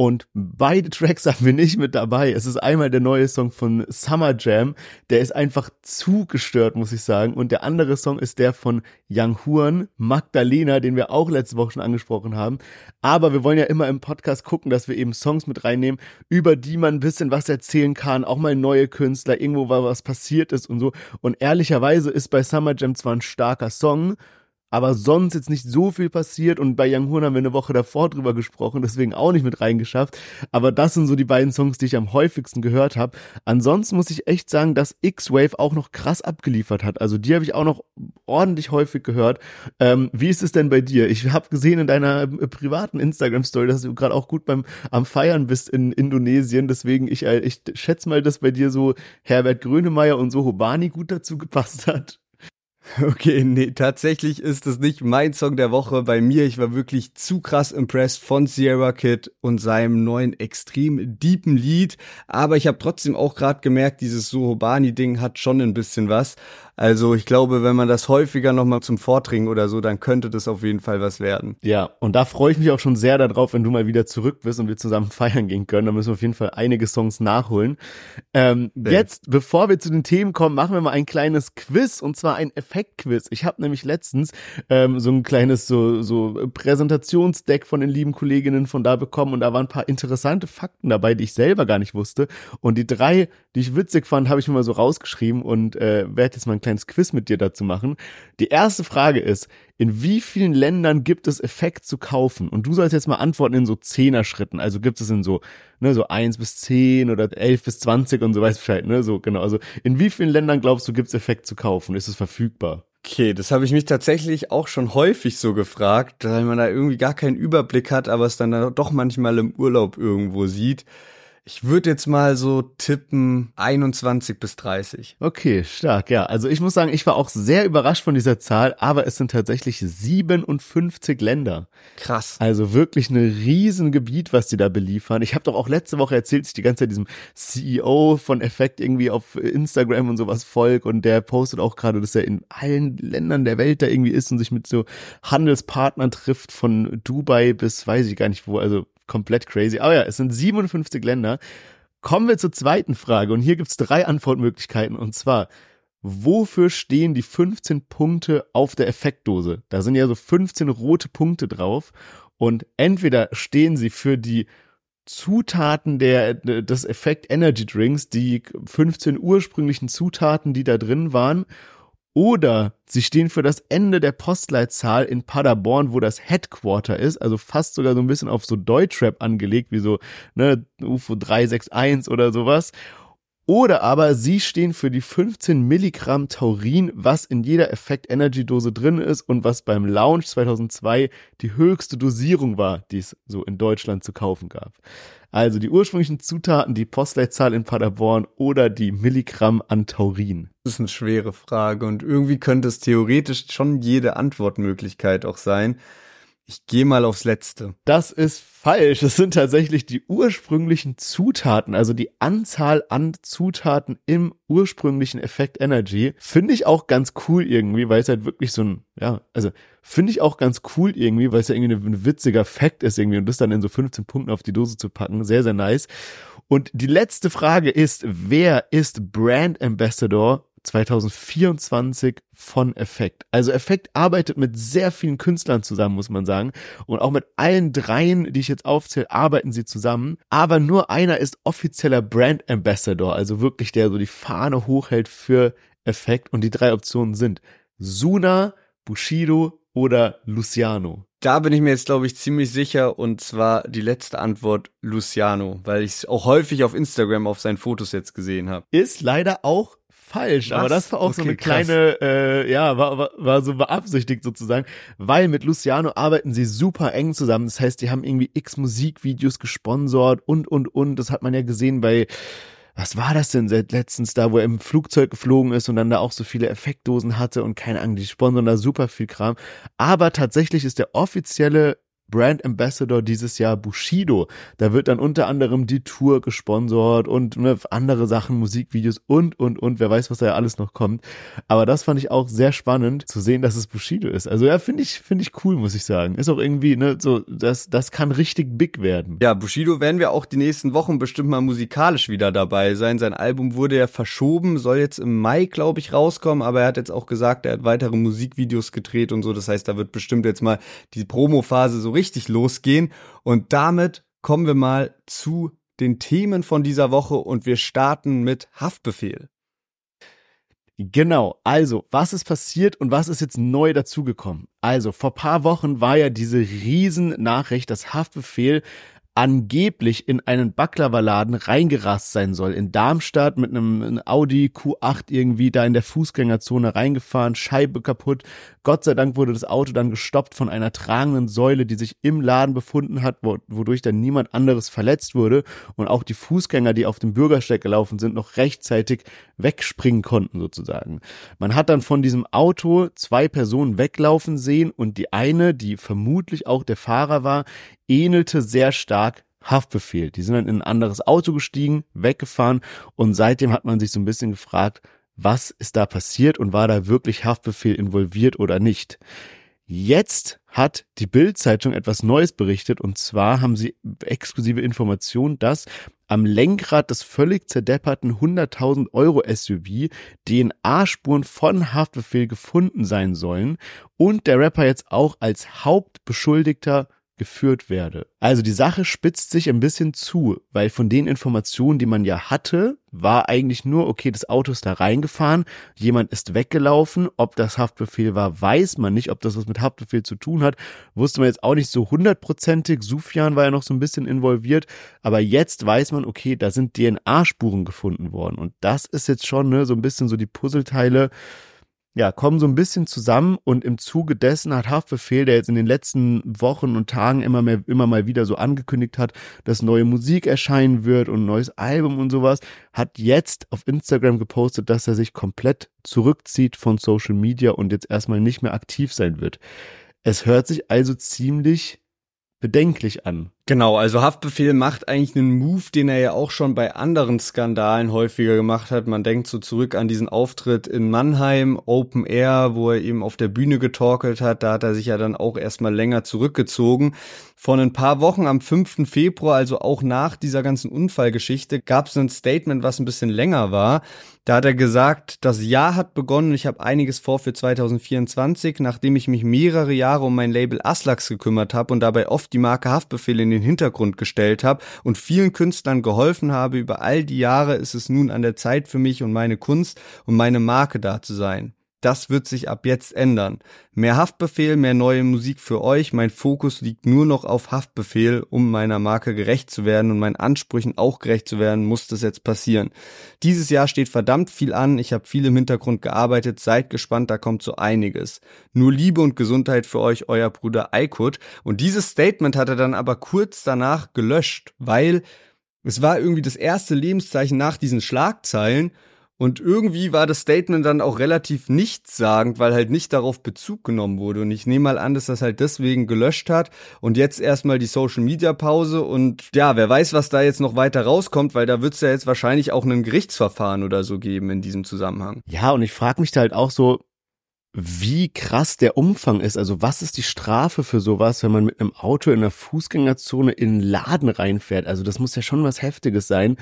Und beide Tracks haben wir nicht mit dabei. Es ist einmal der neue Song von Summer Jam. Der ist einfach zu gestört, muss ich sagen. Und der andere Song ist der von Young Huan, Magdalena, den wir auch letzte Woche schon angesprochen haben. Aber wir wollen ja immer im Podcast gucken, dass wir eben Songs mit reinnehmen, über die man ein bisschen was erzählen kann. Auch mal neue Künstler, irgendwo was passiert ist und so. Und ehrlicherweise ist bei Summer Jam zwar ein starker Song, aber sonst jetzt nicht so viel passiert und bei Young Horn haben wir eine Woche davor drüber gesprochen, deswegen auch nicht mit reingeschafft. Aber das sind so die beiden Songs, die ich am häufigsten gehört habe. Ansonsten muss ich echt sagen, dass X-Wave auch noch krass abgeliefert hat. Also die habe ich auch noch ordentlich häufig gehört. Ähm, wie ist es denn bei dir? Ich habe gesehen in deiner äh, privaten Instagram-Story, dass du gerade auch gut beim am Feiern bist in Indonesien. Deswegen, ich, äh, ich schätze mal, dass bei dir so Herbert Grönemeyer und so Hobani gut dazu gepasst hat. Okay, nee, tatsächlich ist es nicht mein Song der Woche bei mir. Ich war wirklich zu krass impressed von Sierra Kid und seinem neuen extrem deepen Lied. Aber ich habe trotzdem auch gerade gemerkt, dieses Sohobani-Ding hat schon ein bisschen was. Also ich glaube, wenn man das häufiger nochmal zum Vordringen oder so, dann könnte das auf jeden Fall was werden. Ja, und da freue ich mich auch schon sehr darauf, wenn du mal wieder zurück bist und wir zusammen feiern gehen können. Da müssen wir auf jeden Fall einige Songs nachholen. Ähm, jetzt, bevor wir zu den Themen kommen, machen wir mal ein kleines Quiz und zwar ein Effektquiz. Ich habe nämlich letztens ähm, so ein kleines so, so Präsentationsdeck von den lieben Kolleginnen von da bekommen und da waren ein paar interessante Fakten dabei, die ich selber gar nicht wusste. Und die drei, die ich witzig fand, habe ich mir mal so rausgeschrieben und äh, werde jetzt mal ein kleines Quiz mit dir dazu machen. Die erste Frage ist, in wie vielen Ländern gibt es Effekt zu kaufen? Und du sollst jetzt mal antworten in so Zehner-Schritten. Also gibt es in so, ne, so eins bis zehn oder elf bis zwanzig und so weißt Bescheid, ne? So, genau. Also in wie vielen Ländern glaubst du, gibt es Effekt zu kaufen? Ist es verfügbar? Okay, das habe ich mich tatsächlich auch schon häufig so gefragt, weil man da irgendwie gar keinen Überblick hat, aber es dann doch manchmal im Urlaub irgendwo sieht. Ich würde jetzt mal so tippen 21 bis 30. Okay, stark, ja. Also ich muss sagen, ich war auch sehr überrascht von dieser Zahl, aber es sind tatsächlich 57 Länder. Krass. Also wirklich ein Riesengebiet, was die da beliefern. Ich habe doch auch letzte Woche erzählt, ich die ganze Zeit diesem CEO von Effekt irgendwie auf Instagram und sowas folgt und der postet auch gerade, dass er in allen Ländern der Welt da irgendwie ist und sich mit so Handelspartnern trifft, von Dubai bis weiß ich gar nicht wo, also komplett crazy. Aber ja, es sind 57 Länder. Kommen wir zur zweiten Frage und hier gibt's drei Antwortmöglichkeiten und zwar, wofür stehen die 15 Punkte auf der Effektdose? Da sind ja so 15 rote Punkte drauf und entweder stehen sie für die Zutaten der, des Effekt Energy Drinks, die 15 ursprünglichen Zutaten, die da drin waren oder sie stehen für das Ende der Postleitzahl in Paderborn, wo das Headquarter ist, also fast sogar so ein bisschen auf so Deutschrap angelegt, wie so ne, UFO 361 oder sowas. Oder aber sie stehen für die 15 Milligramm Taurin, was in jeder Effekt Energy Dose drin ist und was beim Launch 2002 die höchste Dosierung war, die es so in Deutschland zu kaufen gab. Also die ursprünglichen Zutaten, die Postleitzahl in Paderborn oder die Milligramm an Taurin. Das ist eine schwere Frage und irgendwie könnte es theoretisch schon jede Antwortmöglichkeit auch sein. Ich gehe mal aufs Letzte. Das ist falsch. Das sind tatsächlich die ursprünglichen Zutaten, also die Anzahl an Zutaten im ursprünglichen Effekt Energy. Finde ich auch ganz cool irgendwie, weil es halt wirklich so ein, ja, also finde ich auch ganz cool irgendwie, weil es ja irgendwie ein, witziger Fact ist irgendwie und das dann in so 15 Punkten auf die Dose zu packen. Sehr, sehr nice. Und die letzte Frage ist, wer ist Brand Ambassador 2024 von Effekt. Also Effekt arbeitet mit sehr vielen Künstlern zusammen, muss man sagen. Und auch mit allen dreien, die ich jetzt aufzähle, arbeiten sie zusammen. Aber nur einer ist offizieller Brand Ambassador, also wirklich der so die Fahne hochhält für Effekt. Und die drei Optionen sind Suna, Bushido oder Luciano. Da bin ich mir jetzt, glaube ich, ziemlich sicher. Und zwar die letzte Antwort Luciano, weil ich es auch häufig auf Instagram auf seinen Fotos jetzt gesehen habe. Ist leider auch falsch, Was? aber das war auch okay, so eine kleine, äh, ja, war, war, war so beabsichtigt sozusagen, weil mit Luciano arbeiten sie super eng zusammen. Das heißt, die haben irgendwie x Musikvideos gesponsert und, und, und. Das hat man ja gesehen bei, was war das denn seit letztens da, wo er im Flugzeug geflogen ist und dann da auch so viele Effektdosen hatte und keine Ahnung, die sponsern da super viel Kram. Aber tatsächlich ist der offizielle Brand Ambassador dieses Jahr Bushido. Da wird dann unter anderem die Tour gesponsert und ne, andere Sachen, Musikvideos und, und, und. Wer weiß, was da ja alles noch kommt. Aber das fand ich auch sehr spannend zu sehen, dass es Bushido ist. Also ja, finde ich, finde ich cool, muss ich sagen. Ist auch irgendwie, ne, so, das, das kann richtig big werden. Ja, Bushido werden wir auch die nächsten Wochen bestimmt mal musikalisch wieder dabei sein. Sein Album wurde ja verschoben, soll jetzt im Mai, glaube ich, rauskommen, aber er hat jetzt auch gesagt, er hat weitere Musikvideos gedreht und so. Das heißt, da wird bestimmt jetzt mal die Promophase so richtig richtig losgehen. Und damit kommen wir mal zu den Themen von dieser Woche und wir starten mit Haftbefehl. Genau, also was ist passiert und was ist jetzt neu dazugekommen? Also vor paar Wochen war ja diese Riesennachricht, dass Haftbefehl angeblich in einen Baklava-Laden reingerast sein soll. In Darmstadt mit einem Audi Q8 irgendwie da in der Fußgängerzone reingefahren, Scheibe kaputt. Gott sei Dank wurde das Auto dann gestoppt von einer tragenden Säule, die sich im Laden befunden hat, wodurch dann niemand anderes verletzt wurde und auch die Fußgänger, die auf dem Bürgersteig gelaufen sind, noch rechtzeitig wegspringen konnten sozusagen. Man hat dann von diesem Auto zwei Personen weglaufen sehen und die eine, die vermutlich auch der Fahrer war, ähnelte sehr stark Haftbefehl. Die sind dann in ein anderes Auto gestiegen, weggefahren und seitdem hat man sich so ein bisschen gefragt, was ist da passiert und war da wirklich Haftbefehl involviert oder nicht. Jetzt hat die Bild-Zeitung etwas Neues berichtet und zwar haben sie exklusive Informationen, dass am Lenkrad des völlig zerdepperten 100.000 Euro SUV DNA-Spuren von Haftbefehl gefunden sein sollen und der Rapper jetzt auch als Hauptbeschuldigter geführt werde. Also die Sache spitzt sich ein bisschen zu, weil von den Informationen, die man ja hatte, war eigentlich nur, okay, das Auto ist da reingefahren, jemand ist weggelaufen, ob das Haftbefehl war, weiß man nicht, ob das was mit Haftbefehl zu tun hat, wusste man jetzt auch nicht so hundertprozentig, Sufjan war ja noch so ein bisschen involviert, aber jetzt weiß man, okay, da sind DNA-Spuren gefunden worden. Und das ist jetzt schon ne, so ein bisschen so die Puzzleteile, ja, kommen so ein bisschen zusammen und im Zuge dessen hat Haftbefehl, der jetzt in den letzten Wochen und Tagen immer mehr, immer mal wieder so angekündigt hat, dass neue Musik erscheinen wird und ein neues Album und sowas, hat jetzt auf Instagram gepostet, dass er sich komplett zurückzieht von Social Media und jetzt erstmal nicht mehr aktiv sein wird. Es hört sich also ziemlich bedenklich an. Genau, also Haftbefehl macht eigentlich einen Move, den er ja auch schon bei anderen Skandalen häufiger gemacht hat. Man denkt so zurück an diesen Auftritt in Mannheim, Open Air, wo er eben auf der Bühne getorkelt hat. Da hat er sich ja dann auch erstmal länger zurückgezogen. Vor ein paar Wochen, am 5. Februar, also auch nach dieser ganzen Unfallgeschichte, gab es ein Statement, was ein bisschen länger war. Da hat er gesagt, das Jahr hat begonnen, ich habe einiges vor für 2024, nachdem ich mich mehrere Jahre um mein Label Aslax gekümmert habe und dabei oft die Marke Haftbefehl in den Hintergrund gestellt habe und vielen Künstlern geholfen habe. Über all die Jahre ist es nun an der Zeit für mich und meine Kunst und meine Marke da zu sein. Das wird sich ab jetzt ändern. Mehr Haftbefehl, mehr neue Musik für euch. Mein Fokus liegt nur noch auf Haftbefehl, um meiner Marke gerecht zu werden und meinen Ansprüchen auch gerecht zu werden, muss das jetzt passieren. Dieses Jahr steht verdammt viel an. Ich habe viel im Hintergrund gearbeitet. Seid gespannt, da kommt so einiges. Nur Liebe und Gesundheit für euch, euer Bruder Aykut. Und dieses Statement hat er dann aber kurz danach gelöscht, weil es war irgendwie das erste Lebenszeichen nach diesen Schlagzeilen und irgendwie war das Statement dann auch relativ nichtssagend, weil halt nicht darauf Bezug genommen wurde. Und ich nehme mal an, dass das halt deswegen gelöscht hat. Und jetzt erstmal die Social Media Pause. Und ja, wer weiß, was da jetzt noch weiter rauskommt, weil da wird es ja jetzt wahrscheinlich auch ein Gerichtsverfahren oder so geben in diesem Zusammenhang. Ja, und ich frage mich da halt auch so, wie krass der Umfang ist. Also was ist die Strafe für sowas, wenn man mit einem Auto in der Fußgängerzone in einen Laden reinfährt? Also das muss ja schon was Heftiges sein.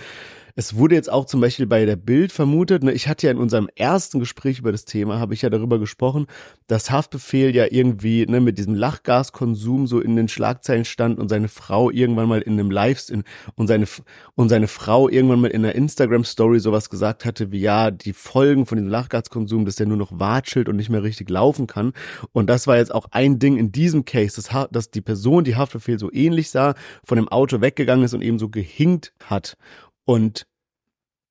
Es wurde jetzt auch zum Beispiel bei der Bild vermutet, ne, ich hatte ja in unserem ersten Gespräch über das Thema, habe ich ja darüber gesprochen, dass Haftbefehl ja irgendwie ne, mit diesem Lachgaskonsum so in den Schlagzeilen stand und seine Frau irgendwann mal in einem Livestream und seine, und seine Frau irgendwann mal in einer Instagram-Story sowas gesagt hatte, wie ja, die Folgen von diesem Lachgaskonsum, dass der nur noch watschelt und nicht mehr richtig laufen kann. Und das war jetzt auch ein Ding in diesem Case, dass, dass die Person, die Haftbefehl so ähnlich sah, von dem Auto weggegangen ist und eben so gehinkt hat. Und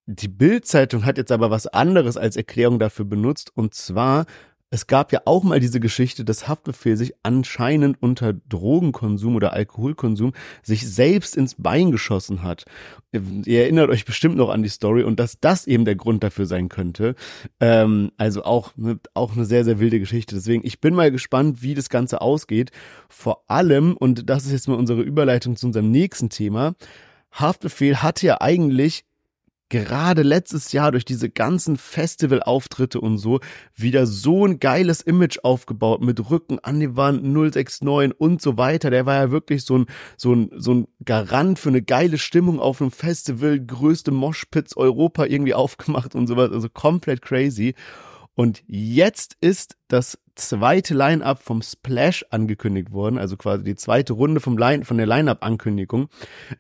die Bild-Zeitung hat jetzt aber was anderes als Erklärung dafür benutzt. Und zwar, es gab ja auch mal diese Geschichte, dass Haftbefehl sich anscheinend unter Drogenkonsum oder Alkoholkonsum sich selbst ins Bein geschossen hat. Ihr erinnert euch bestimmt noch an die Story und dass das eben der Grund dafür sein könnte. Ähm, also auch, ne, auch eine sehr, sehr wilde Geschichte. Deswegen, ich bin mal gespannt, wie das Ganze ausgeht. Vor allem, und das ist jetzt mal unsere Überleitung zu unserem nächsten Thema, Haftbefehl hatte ja eigentlich gerade letztes Jahr durch diese ganzen Festivalauftritte und so wieder so ein geiles Image aufgebaut mit Rücken an die Wand 069 und so weiter. Der war ja wirklich so ein, so ein, so ein Garant für eine geile Stimmung auf einem Festival, größte Moshpits Europa irgendwie aufgemacht und sowas. Also komplett crazy. Und jetzt ist das zweite Line-Up vom Splash angekündigt worden, also quasi die zweite Runde vom Line, von der Line-Up-Ankündigung.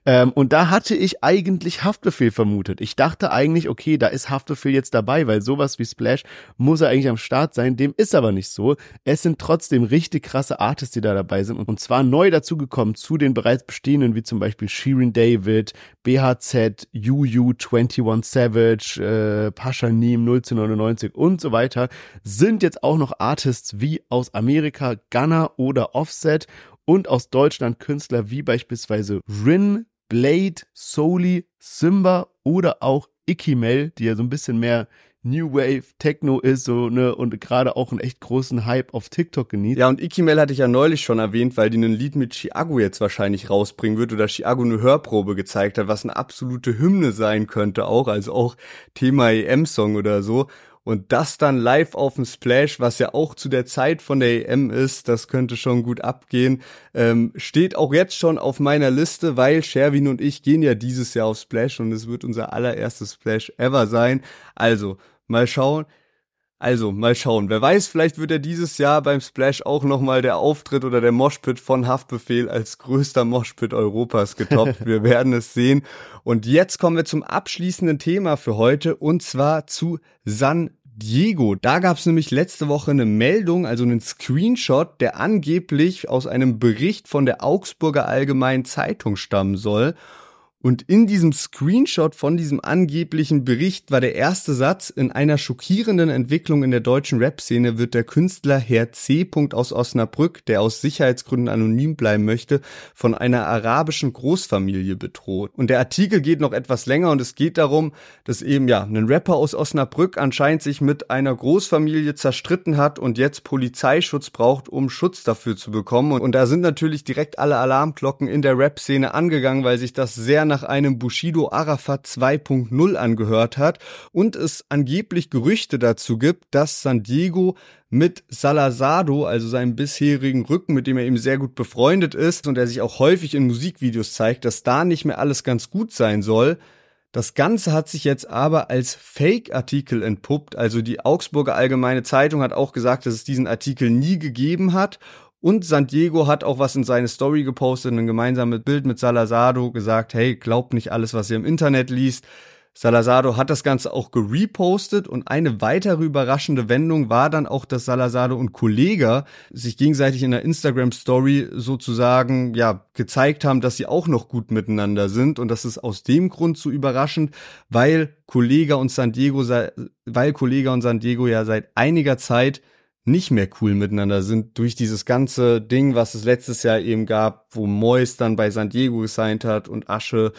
Ähm, und da hatte ich eigentlich Haftbefehl vermutet. Ich dachte eigentlich, okay, da ist Haftbefehl jetzt dabei, weil sowas wie Splash muss er eigentlich am Start sein. Dem ist aber nicht so. Es sind trotzdem richtig krasse Artists, die da dabei sind. Und zwar neu dazugekommen zu den bereits bestehenden, wie zum Beispiel Shirin David, BHZ, UU, 21 Savage, äh, Pasha Neem, 099 und so weiter, sind jetzt auch noch Artists wie aus Amerika Gunner oder Offset und aus Deutschland Künstler wie beispielsweise Rin, Blade, Soli, Simba oder auch Ikimel, die ja so ein bisschen mehr New Wave Techno ist so ne und gerade auch einen echt großen Hype auf TikTok genießt. Ja und Ikimel hatte ich ja neulich schon erwähnt, weil die ein Lied mit Chiago jetzt wahrscheinlich rausbringen wird oder Chiago eine Hörprobe gezeigt hat, was eine absolute Hymne sein könnte auch, also auch Thema EM Song oder so und das dann live auf dem Splash, was ja auch zu der Zeit von der EM ist, das könnte schon gut abgehen. Ähm, steht auch jetzt schon auf meiner Liste, weil Sherwin und ich gehen ja dieses Jahr auf Splash und es wird unser allererstes Splash ever sein. Also, mal schauen. Also, mal schauen. Wer weiß, vielleicht wird er dieses Jahr beim Splash auch nochmal der Auftritt oder der Moshpit von Haftbefehl als größter Moshpit Europas getoppt. wir werden es sehen. Und jetzt kommen wir zum abschließenden Thema für heute und zwar zu San Diego. Da gab es nämlich letzte Woche eine Meldung, also einen Screenshot, der angeblich aus einem Bericht von der Augsburger Allgemeinen Zeitung stammen soll. Und in diesem Screenshot von diesem angeblichen Bericht war der erste Satz, in einer schockierenden Entwicklung in der deutschen Rap-Szene wird der Künstler Herr C. aus Osnabrück, der aus Sicherheitsgründen anonym bleiben möchte, von einer arabischen Großfamilie bedroht. Und der Artikel geht noch etwas länger und es geht darum, dass eben ja ein Rapper aus Osnabrück anscheinend sich mit einer Großfamilie zerstritten hat und jetzt Polizeischutz braucht, um Schutz dafür zu bekommen. Und da sind natürlich direkt alle Alarmglocken in der Rap-Szene angegangen, weil sich das sehr nach einem Bushido Arafat 2.0 angehört hat und es angeblich Gerüchte dazu gibt, dass San Diego mit Salazado, also seinem bisherigen Rücken, mit dem er eben sehr gut befreundet ist und der sich auch häufig in Musikvideos zeigt, dass da nicht mehr alles ganz gut sein soll. Das Ganze hat sich jetzt aber als Fake-Artikel entpuppt. Also die Augsburger Allgemeine Zeitung hat auch gesagt, dass es diesen Artikel nie gegeben hat und San Diego hat auch was in seine Story gepostet, ein gemeinsames Bild mit Salazado, gesagt, hey, glaubt nicht alles, was ihr im Internet liest. Salazado hat das Ganze auch gerepostet und eine weitere überraschende Wendung war dann auch, dass Salazado und Kollega sich gegenseitig in der Instagram Story sozusagen, ja, gezeigt haben, dass sie auch noch gut miteinander sind und das ist aus dem Grund so überraschend, weil Kollega und San Diego, weil Kollega und San Diego ja seit einiger Zeit nicht mehr cool miteinander sind durch dieses ganze Ding, was es letztes Jahr eben gab, wo Mois dann bei San Diego gesigned hat und Asche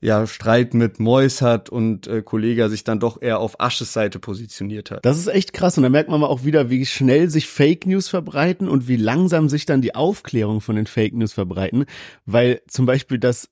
ja Streit mit Mois hat und äh, Kollege sich dann doch eher auf Asches Seite positioniert hat. Das ist echt krass und da merkt man mal auch wieder, wie schnell sich Fake News verbreiten und wie langsam sich dann die Aufklärung von den Fake News verbreiten, weil zum Beispiel das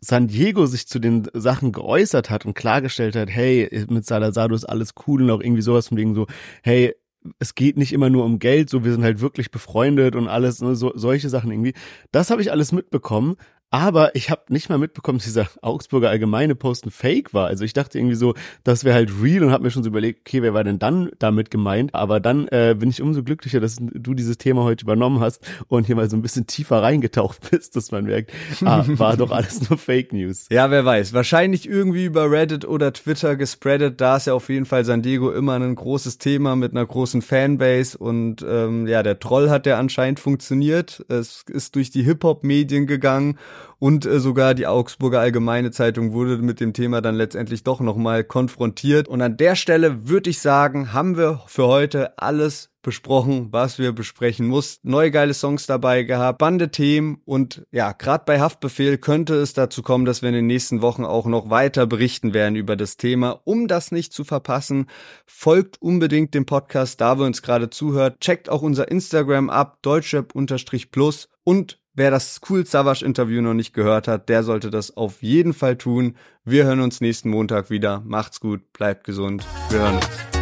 San Diego sich zu den Sachen geäußert hat und klargestellt hat, hey, mit Salazar ist alles cool und auch irgendwie sowas von wegen so, hey, es geht nicht immer nur um Geld, so wir sind halt wirklich befreundet und alles, ne, so, solche Sachen irgendwie. Das habe ich alles mitbekommen, aber ich habe nicht mal mitbekommen, dass dieser Augsburger allgemeine Post ein Fake war. Also ich dachte irgendwie so, das wäre halt real und habe mir schon so überlegt, okay, wer war denn dann damit gemeint? Aber dann äh, bin ich umso glücklicher, dass du dieses Thema heute übernommen hast und hier mal so ein bisschen tiefer reingetaucht bist, dass man merkt, ah, war doch alles nur Fake News. Ja, wer weiß. Wahrscheinlich irgendwie über Reddit oder Twitter gespreadet. Da ist ja auf jeden Fall San Diego immer ein großes Thema mit einer großen Fanbase und ähm, ja, der Troll hat ja anscheinend funktioniert. Es ist durch die Hip-Hop-Medien gegangen und äh, sogar die Augsburger Allgemeine Zeitung wurde mit dem Thema dann letztendlich doch nochmal konfrontiert. Und an der Stelle würde ich sagen, haben wir für heute alles besprochen, was wir besprechen mussten. Neue geile Songs dabei gehabt, Bande Themen und ja, gerade bei Haftbefehl könnte es dazu kommen, dass wir in den nächsten Wochen auch noch weiter berichten werden über das Thema. Um das nicht zu verpassen, folgt unbedingt dem Podcast, da wir uns gerade zuhört. Checkt auch unser Instagram ab, deutschrap-plus und Wer das Cool Savage Interview noch nicht gehört hat, der sollte das auf jeden Fall tun. Wir hören uns nächsten Montag wieder. Macht's gut, bleibt gesund. Wir hören uns.